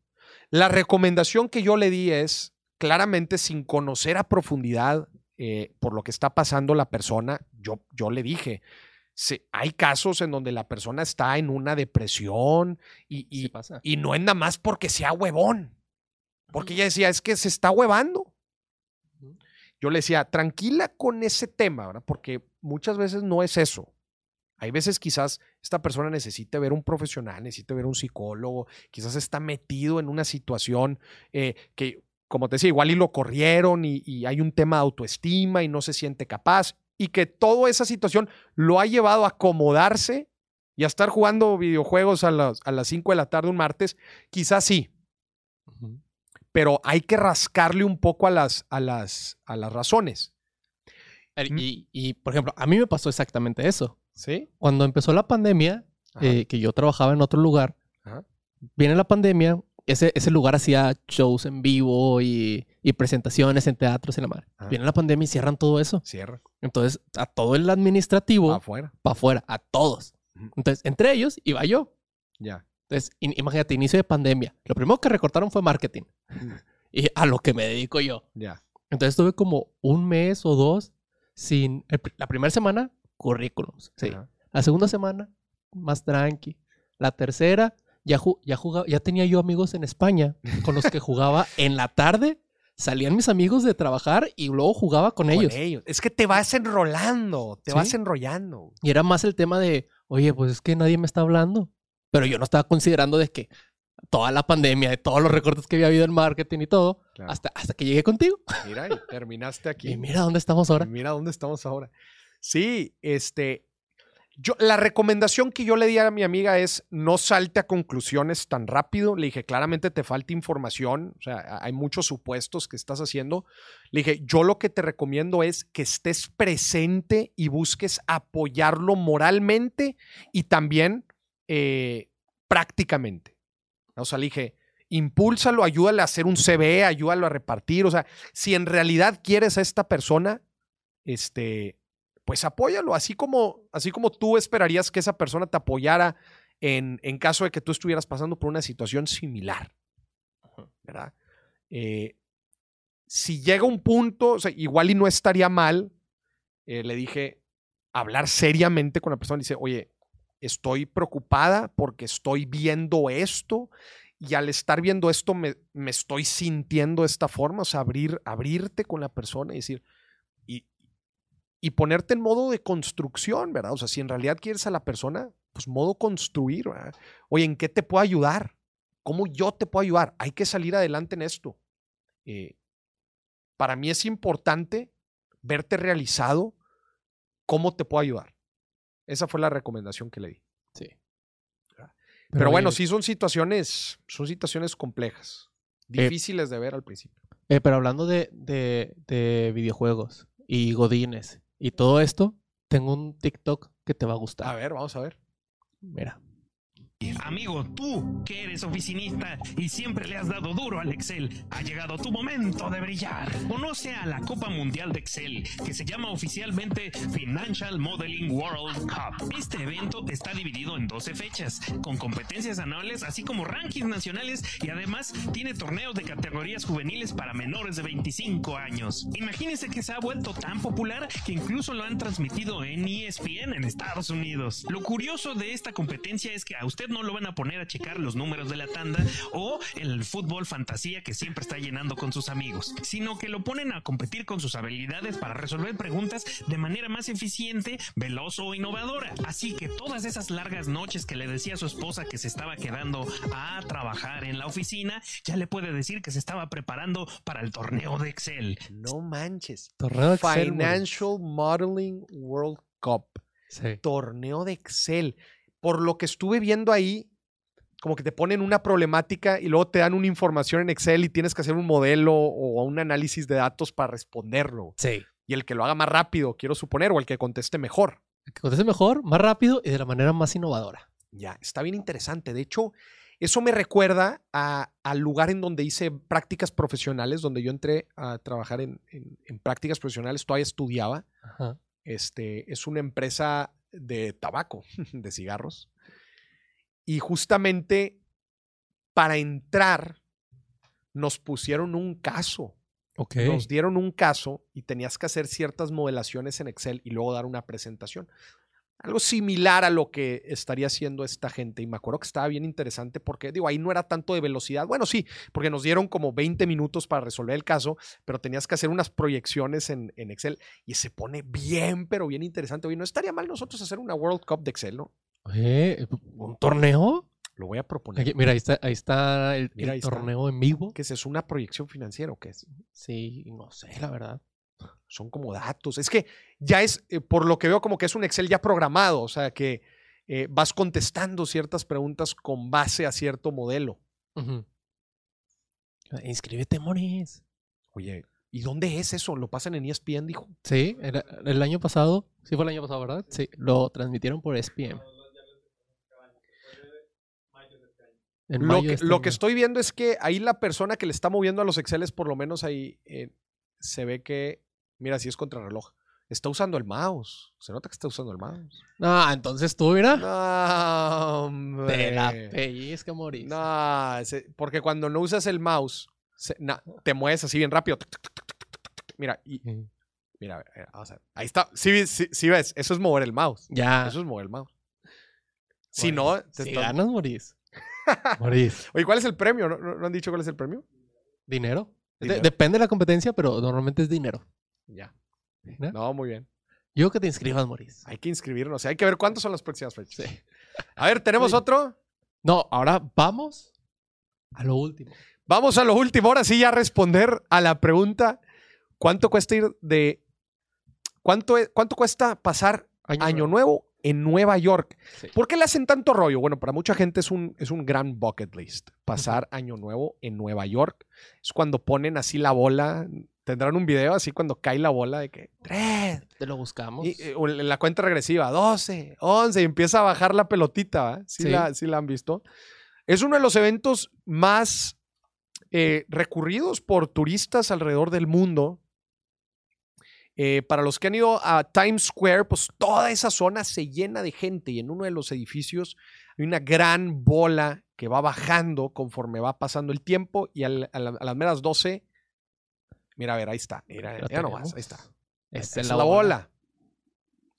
La recomendación que yo le di es, claramente sin conocer a profundidad eh, por lo que está pasando la persona, yo, yo le dije, se- hay casos en donde la persona está en una depresión y, y- no es nada más porque sea huevón. Porque ella decía, es que se está huevando. Yo le decía, tranquila con ese tema, ¿verdad? Porque muchas veces no es eso. Hay veces quizás esta persona necesite ver un profesional, necesite ver un psicólogo, quizás está metido en una situación eh, que, como te decía, igual y lo corrieron y, y hay un tema de autoestima y no se siente capaz y que toda esa situación lo ha llevado a acomodarse y a estar jugando videojuegos a las, a las 5 de la tarde un martes, quizás sí, pero hay que rascarle un poco a las, a las, a las razones. Mm. Y, y, por ejemplo, a mí me pasó exactamente eso. ¿Sí? Cuando empezó la pandemia, eh, que yo trabajaba en otro lugar, Ajá. viene la pandemia, ese, ese lugar hacía shows en vivo y, y presentaciones en teatros y la madre. Ajá. Viene la pandemia y cierran todo eso. Cierra. Entonces, a todo el administrativo, Afuera. para afuera, a todos. Entonces, entre ellos iba yo. Ya. Entonces, in- imagínate, inicio de pandemia. Lo primero que recortaron fue marketing. Y a lo que me dedico yo. Ya. Entonces tuve como un mes o dos sin... el la primera semana, currículums. Sí. La segunda semana, más tranqui. La tercera, ya, ju- ya, jugaba, ya tenía yo amigos en España con los que jugaba en la tarde. Salían mis amigos de trabajar y luego jugaba con, Con ellos. Es que te vas enrolando, te Sí. vas enrollando. Y era más el tema de, oye, pues es que nadie me está hablando. Pero yo no estaba considerando de que toda la pandemia, de todos los recortes que había habido en marketing y todo, Claro. hasta, hasta que llegué contigo. Mira, y terminaste aquí. Y mira dónde estamos ahora. Y Mira dónde estamos ahora. Sí, este. Yo, la recomendación que yo le di a mi amiga es no salte a conclusiones tan rápido. Le dije, claramente te falta información. O sea, hay muchos supuestos que estás haciendo. Le dije, yo lo que te recomiendo es que estés presente y busques apoyarlo moralmente y también eh, prácticamente. O sea, le dije, impúlsalo, ayúdale a hacer un CV, ayúdalo a repartir. O sea, si en realidad quieres a esta persona, este, pues apóyalo, así como, así como tú esperarías que esa persona te apoyara en, en caso de que tú estuvieras pasando por una situación similar. ¿Verdad? Eh, si llega un punto, o sea, igual y no estaría mal, eh, le dije, hablar seriamente con la persona. Dice, oye, estoy preocupada porque estoy viendo esto y al estar viendo esto me, me estoy sintiendo de esta forma, o sea, abrir, abrirte con la persona y decir, y ponerte en modo de construcción, ¿verdad? O sea, si en realidad quieres a la persona, pues modo construir, ¿verdad? Oye, ¿en qué te puedo ayudar? ¿Cómo yo te puedo ayudar? Hay que salir adelante en esto. Eh, para mí es importante verte realizado. ¿Cómo te puedo ayudar? Esa fue la recomendación que le di. Sí. Pero, bueno, sí son situaciones, son situaciones complejas, difíciles de ver al principio. eh, pero hablando de, de- de videojuegos y godines y todo esto, tengo un TikTok que te va a gustar. A ver, vamos a ver. Mira. Amigo, tú que eres oficinista y siempre le has dado duro al Excel, ha llegado tu momento de brillar. Conoce a la Copa Mundial de Excel, que se llama oficialmente Financial Modeling World Cup. Este evento está dividido en 12 fechas, con competencias anuales, así como rankings nacionales y además tiene torneos de categorías juveniles para menores de 25 años. Imagínense que se ha vuelto tan popular que incluso lo han transmitido en ESPN en Estados Unidos. Lo curioso de esta competencia es que a usted no lo van a poner a checar los números de la tanda o el fútbol fantasía que siempre está llenando con sus amigos, sino que lo ponen a competir con sus habilidades para resolver preguntas de manera más eficiente, veloz o innovadora. Así que todas esas largas noches que le decía a su esposa que se estaba quedando a trabajar en la oficina, ya le puede decir que se estaba preparando para el torneo de Excel. No manches. Torneo de Excel. Financial Modeling World Cup. Sí. Torneo de Excel. Por lo que estuve viendo ahí, como que te ponen una problemática y luego te dan una información en Excel y tienes que hacer un modelo o un análisis de datos para responderlo. Sí. Y el que lo haga más rápido, quiero suponer, o el que conteste mejor. El que conteste mejor, más rápido y de la manera más innovadora. Ya, está bien interesante. De hecho, eso me recuerda al lugar en donde hice prácticas profesionales, donde yo entré a trabajar en, en- en prácticas profesionales, todavía estudiaba. Ajá. Este, es una empresa de tabaco, de cigarros. Y justamente para entrar nos pusieron un caso. Nos dieron un caso y tenías que hacer ciertas modelaciones en Excel y luego dar una presentación. Algo similar a lo que estaría haciendo esta gente. Y me acuerdo que estaba bien interesante porque, digo, ahí no era tanto de velocidad. Bueno, sí, porque nos dieron como 20 minutos para resolver el caso, pero tenías que hacer unas proyecciones en, en Excel y se pone bien, pero bien interesante. Oye, no estaría mal nosotros hacer una World Cup de Excel, ¿no? Oye, ¿un torneo? Lo voy a proponer. Aquí- mira, ahí está, ahí está el, Mira, el ahí está. torneo en vivo. ¿Qué es eso? ¿Una proyección financiera o qué es? Sí, no sé, la verdad. Son como datos. Es que ya es, eh, por lo que veo, como que es un Excel ya programado. O sea, que eh, vas contestando ciertas preguntas con base a cierto modelo. Ujú. Inscríbete, Moris. Oye, ¿y dónde es eso? ¿Lo pasan en ESPN, dijo? Sí, el, el año pasado, sí fue el año pasado, ¿verdad? Sí, lo transmitieron por. En Lo que, este lo que estoy viendo es que ahí la persona que le está moviendo a los Exceles, por lo menos ahí eh, se ve que, mira, si es contrarreloj. Está usando el mouse. Se nota que está usando el mouse. No, entonces tú, mira. No, hombre. Te la pellizca, Moris. No, ese- porque cuando no usas el mouse, se- na- te mueves así bien rápido. Mira, y, mira, a ver, eh, vamos a ver. Ahí está. Sí, sí, sí ves, eso es mover el mouse. Ya. Eso es mover el mouse. Si no, te si estás- ganas, Moris. Moris. Oye, ¿cuál es el premio? ¿No, no- no han dicho cuál es el premio? ¿Dinero? De- depende de la competencia, pero normalmente es dinero. Ya. ¿No? No, muy bien. Yo que te inscribas, Moris. Hay que inscribirnos. Hay que ver cuántas son las próximas fechas. A ver, ¿tenemos Sí. otro? No, ahora vamos a lo último. Vamos a lo último. Ahora sí, ya responder a la pregunta: ¿cuánto cuesta ir de. ¿Cuánto, cuánto cuesta pasar Año, Nuevo en Nueva York? Sí. ¿Por qué le hacen tanto rollo? Bueno, para mucha gente es un, es un gran bucket list. Pasar Año Nuevo en Nueva York. Es cuando ponen así la bola. Tendrán un video así cuando cae la bola de que. ¡Tres! Te lo buscamos. Y, eh, la cuenta regresiva, 12, 11, y empieza a bajar la pelotita. ¿Sí, Sí. La, sí la han visto. Es uno de los eventos más eh, recurridos por turistas alrededor del mundo. Eh, para los que han ido a Times Square, pues toda esa zona se llena de gente y en uno de los edificios hay una gran bola que va bajando conforme va pasando el tiempo y al- a, la- a las meras 12, mira, a ver, ahí está, mira, La mira nomás, ahí está. Esa es la bola.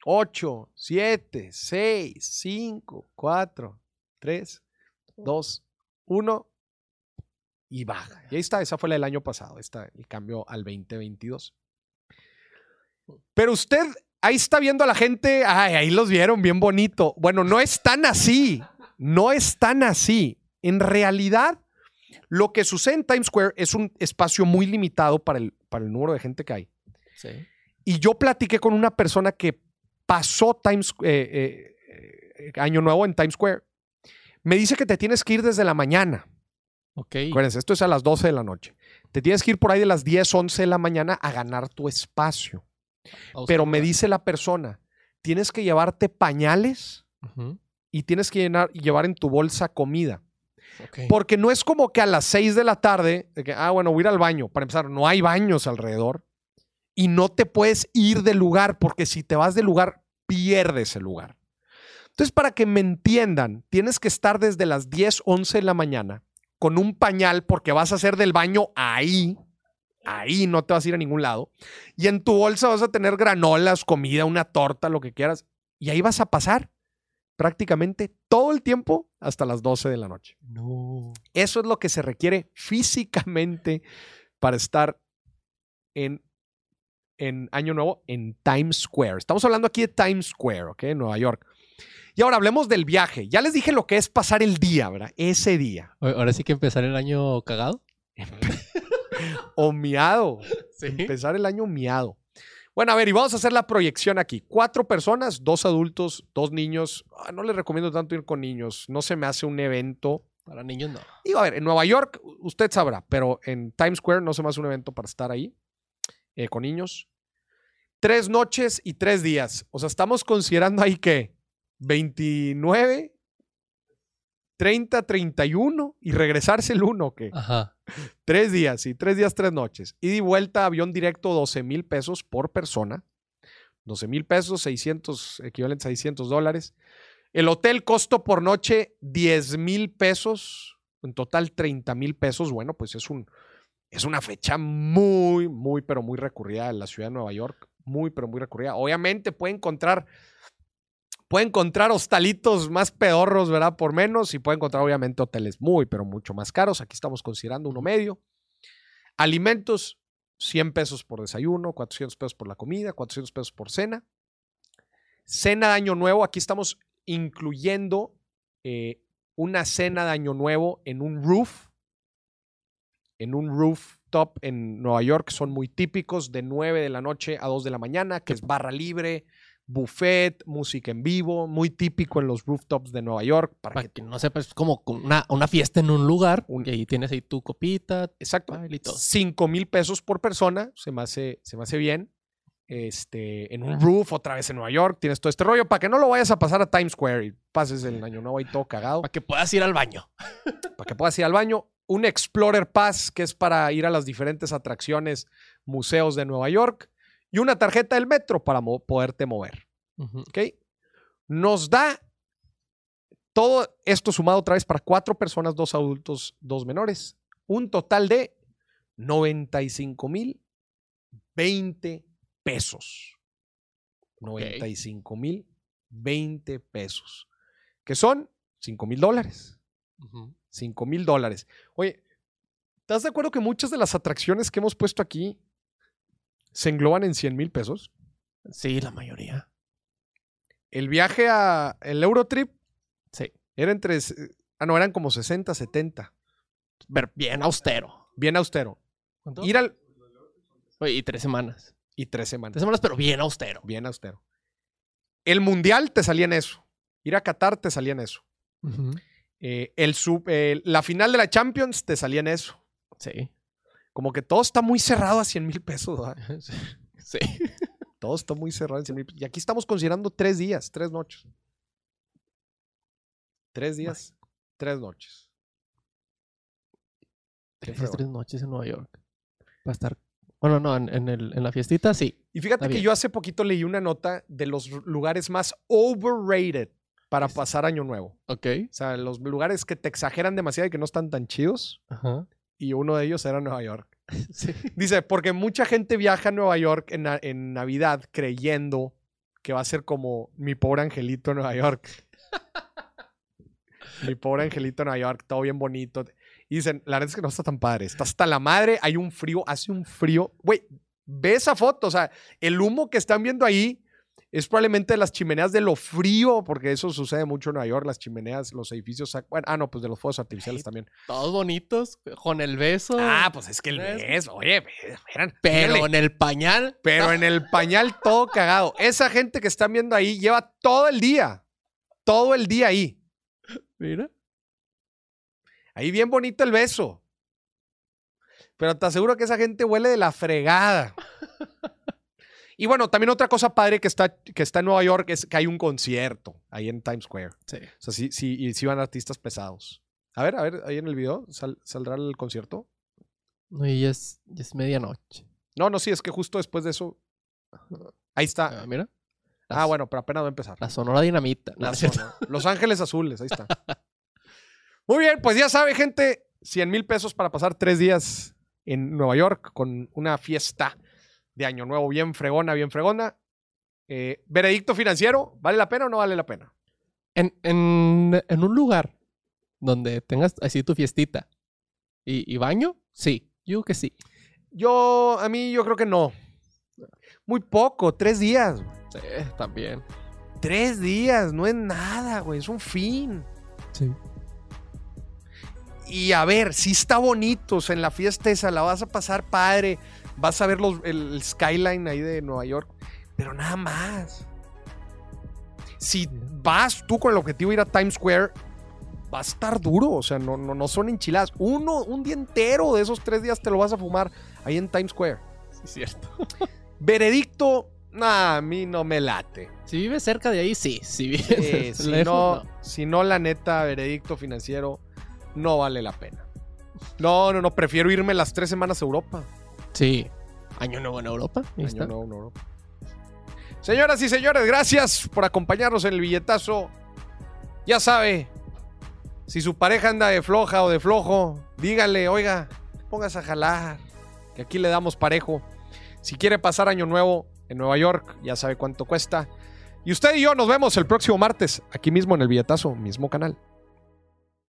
8, 7, 6, 5, 4, 3, 2, 1 y baja. Y ahí está, esa fue la del año pasado, está el cambio al 2022. Pero usted ahí está viendo a la gente, ay, ahí los vieron bien bonito. Bueno, no es tan así, no es tan así. En realidad, lo que sucede en Times Square es un espacio muy limitado para el, para el número de gente que hay. Sí. Y yo platiqué con una persona que pasó Times, eh, eh, eh, Año Nuevo en Times Square. Me dice que te tienes que ir desde la mañana. Ok. Acuérdense, esto es a las 12 de la noche. Te tienes que ir por ahí de las 10, 11 de la mañana a ganar tu espacio. Pero me dice la persona, tienes que llevarte pañales y tienes que llenar- llevar en tu bolsa comida. Porque no es como que a las 6 de la tarde, de que, ah, bueno, voy a ir al baño. Para empezar, no hay baños alrededor y no te puedes ir del lugar porque si te vas del lugar, pierdes el lugar. Entonces, para que me entiendan, tienes que estar desde las 10, 11 de la mañana con un pañal porque vas a hacer del baño ahí. Ahí no te vas a ir a ningún lado. Y en tu bolsa vas a tener granolas, comida, una torta, lo que quieras. Y ahí vas a pasar prácticamente todo el tiempo hasta las 12 de la noche. No. Eso es lo que se requiere físicamente para estar en, en Año Nuevo en Times Square. Estamos hablando aquí de Times Square, ¿ok? En Nueva York. Y ahora hablemos del viaje. Ya les dije lo que es pasar el día, ¿verdad? Ese día. Ahora sí que empezar el año cagado. O miado. Sí. Empezar el año miado. Bueno, a ver, y vamos a hacer la proyección aquí. Cuatro personas, dos adultos, dos niños. Ah, no les recomiendo tanto ir con niños. No se me hace un evento Para niños no. Digo, a ver, en Nueva York, usted sabrá, pero en Times Square no se me hace un evento para estar ahí eh, con niños. Tres noches y tres días. O sea, estamos considerando ahí que 29, 30, 31 y regresarse el 1, que Ajá. Tres días, sí, tres días, tres noches. Ida y vuelta, avión directo, 12 mil pesos por persona. 12 mil pesos, 600, equivalente a 600 dólares. El hotel, costo por noche, 10 mil pesos. En total, 30 mil pesos. Bueno, pues es, un, es una fecha muy, muy, pero muy recurrida en la ciudad de Nueva York. Muy, pero muy recurrida. Obviamente puede encontrar, puede encontrar hostalitos más pedorros, ¿verdad? Por menos. Y puede encontrar, obviamente, hoteles muy, pero mucho más caros. Aquí estamos considerando uno medio. Alimentos, 100 pesos por desayuno, 400 pesos por la comida, 400 pesos por cena. Cena de Año Nuevo, aquí estamos incluyendo eh, una cena de Año Nuevo en un roof, en un rooftop en Nueva York, son muy típicos, de 9 de la noche a 2 de la mañana, que es barra libre, buffet, música en vivo, muy típico en los rooftops de Nueva York. Para Para que, que no sepas, es como una, una fiesta en un lugar. Un- y ahí tienes ahí tu copita. exacto, y todo. 5 mil pesos por persona, se me hace, se me hace bien. Este, en un roof, otra vez en Nueva York, tienes todo este rollo, para que no lo vayas a pasar a Times Square y pases el año nuevo ahí todo cagado. Para que puedas ir al baño. para que puedas ir al baño. Un Explorer Pass, que es para ir a las diferentes atracciones, museos de Nueva York. Y una tarjeta del metro para mo- poderte mover. ¿ok? Nos da todo esto sumado otra vez para cuatro personas, dos adultos, dos menores. Un total de 95 mil 20 pesos. 95 mil 20 pesos. Que son 5 mil dólares. Ujú. 5 mil dólares. Oye, ¿estás de acuerdo que muchas de las atracciones que hemos puesto aquí se engloban en 100 mil pesos? Sí, la mayoría. El viaje a el Eurotrip Sí. era entre. Ah, no, eran como 60, 70. Pero bien austero. Bien austero. ¿Cuánto? Ir al. Oye, y tres semanas. Y tres semanas. Tres semanas, pero bien austero. Bien austero. El mundial te salía en eso. Ir a Qatar te salía en eso. Eh, el sub- eh, la final de la Champions te salía en eso. Sí. Como que todo está muy cerrado a 100 mil pesos. ¿verdad? Sí. Todo está muy cerrado en 100 mil pesos. Y aquí estamos considerando tres días, tres noches. Tres días, tres noches. Tres, tres noches en Nueva York. Va a estar. Bueno, no, en, en el- en la fiestita sí. Y fíjate que yo hace poquito leí una nota de los lugares más overrated para pasar Año Nuevo. Ok. O sea, los lugares que te exageran demasiado y que no están tan chidos. Ajá. Y uno de ellos era Nueva York. Sí. Dice, porque mucha gente viaja a Nueva York en, en Navidad creyendo que va a ser como mi pobre angelito en Nueva York. mi pobre angelito en Nueva York, todo bien bonito. Y dicen, la verdad es que no está tan padre. Está hasta la madre, hay un frío, hace un frío. Güey, ve esa foto. O sea, el humo que están viendo ahí es probablemente las chimeneas de lo frío, porque eso sucede mucho en Nueva York. Las chimeneas, los edificios. Bueno, ah, no, pues de los fuegos artificiales Ay, también. Todos bonitos, con el beso. Ah, pues es que el beso, oye, eran, pero en el pañal. pero en el pañal todo cagado. Esa gente que están viendo ahí lleva todo el día, todo el día ahí. Mira. Ahí bien bonito el beso. Pero te aseguro que esa gente huele de la fregada. Y bueno, también otra cosa padre que está, que está en Nueva York es que hay un concierto ahí en Times Square. Sí. O sea, sí, sí, y sí van artistas pesados. A ver, a ver, ahí en el video sal- saldrá el concierto. No, y ya es, ya es medianoche. No, no, sí, es que justo después de eso. Ahí está. Ah, mira. Ah, bueno, pero apenas va a empezar. La Sonora Dinamita. No, La zona. Los Ángeles Azules, ahí está. Muy bien, pues ya sabe, gente, 100 mil pesos para pasar tres días en Nueva York con una fiesta de Año Nuevo bien fregona, bien fregona. Eh, veredicto financiero, ¿vale la pena o no vale la pena? En, en, en un lugar donde tengas así tu fiestita y, y baño, sí. Yo que sí. Yo, a mí, yo creo que no. Muy poco, tres días. Sí, también. Tres días, no es nada, güey, es un fin. Sí. Y a ver, sí está bonito, o sea, en la fiesta esa la vas a pasar padre, vas a ver los, el, el skyline ahí de Nueva York, pero nada más. Si vas tú con el objetivo de ir a Times Square, va a estar duro, o sea, no, no, no son enchiladas. Uno, un día entero de esos tres días te lo vas a fumar ahí en Times Square. Sí, cierto. Veredicto, nah, a mí no me late. Si vives cerca de ahí, sí. Si vives Eh, si, lejos, no, si no, la neta, veredicto financiero, no vale la pena. No, no, no, prefiero irme las tres semanas a Europa. Sí. Año nuevo en Europa. Año está. nuevo en Europa. Señoras y señores, gracias por acompañarnos en el billetazo. Ya sabe, si su pareja anda de floja o de flojo, dígale, oiga, póngase a jalar, que aquí le damos parejo. Si quiere pasar año nuevo en Nueva York, ya sabe cuánto cuesta. Y usted y yo nos vemos el próximo martes, aquí mismo en el billetazo, mismo canal.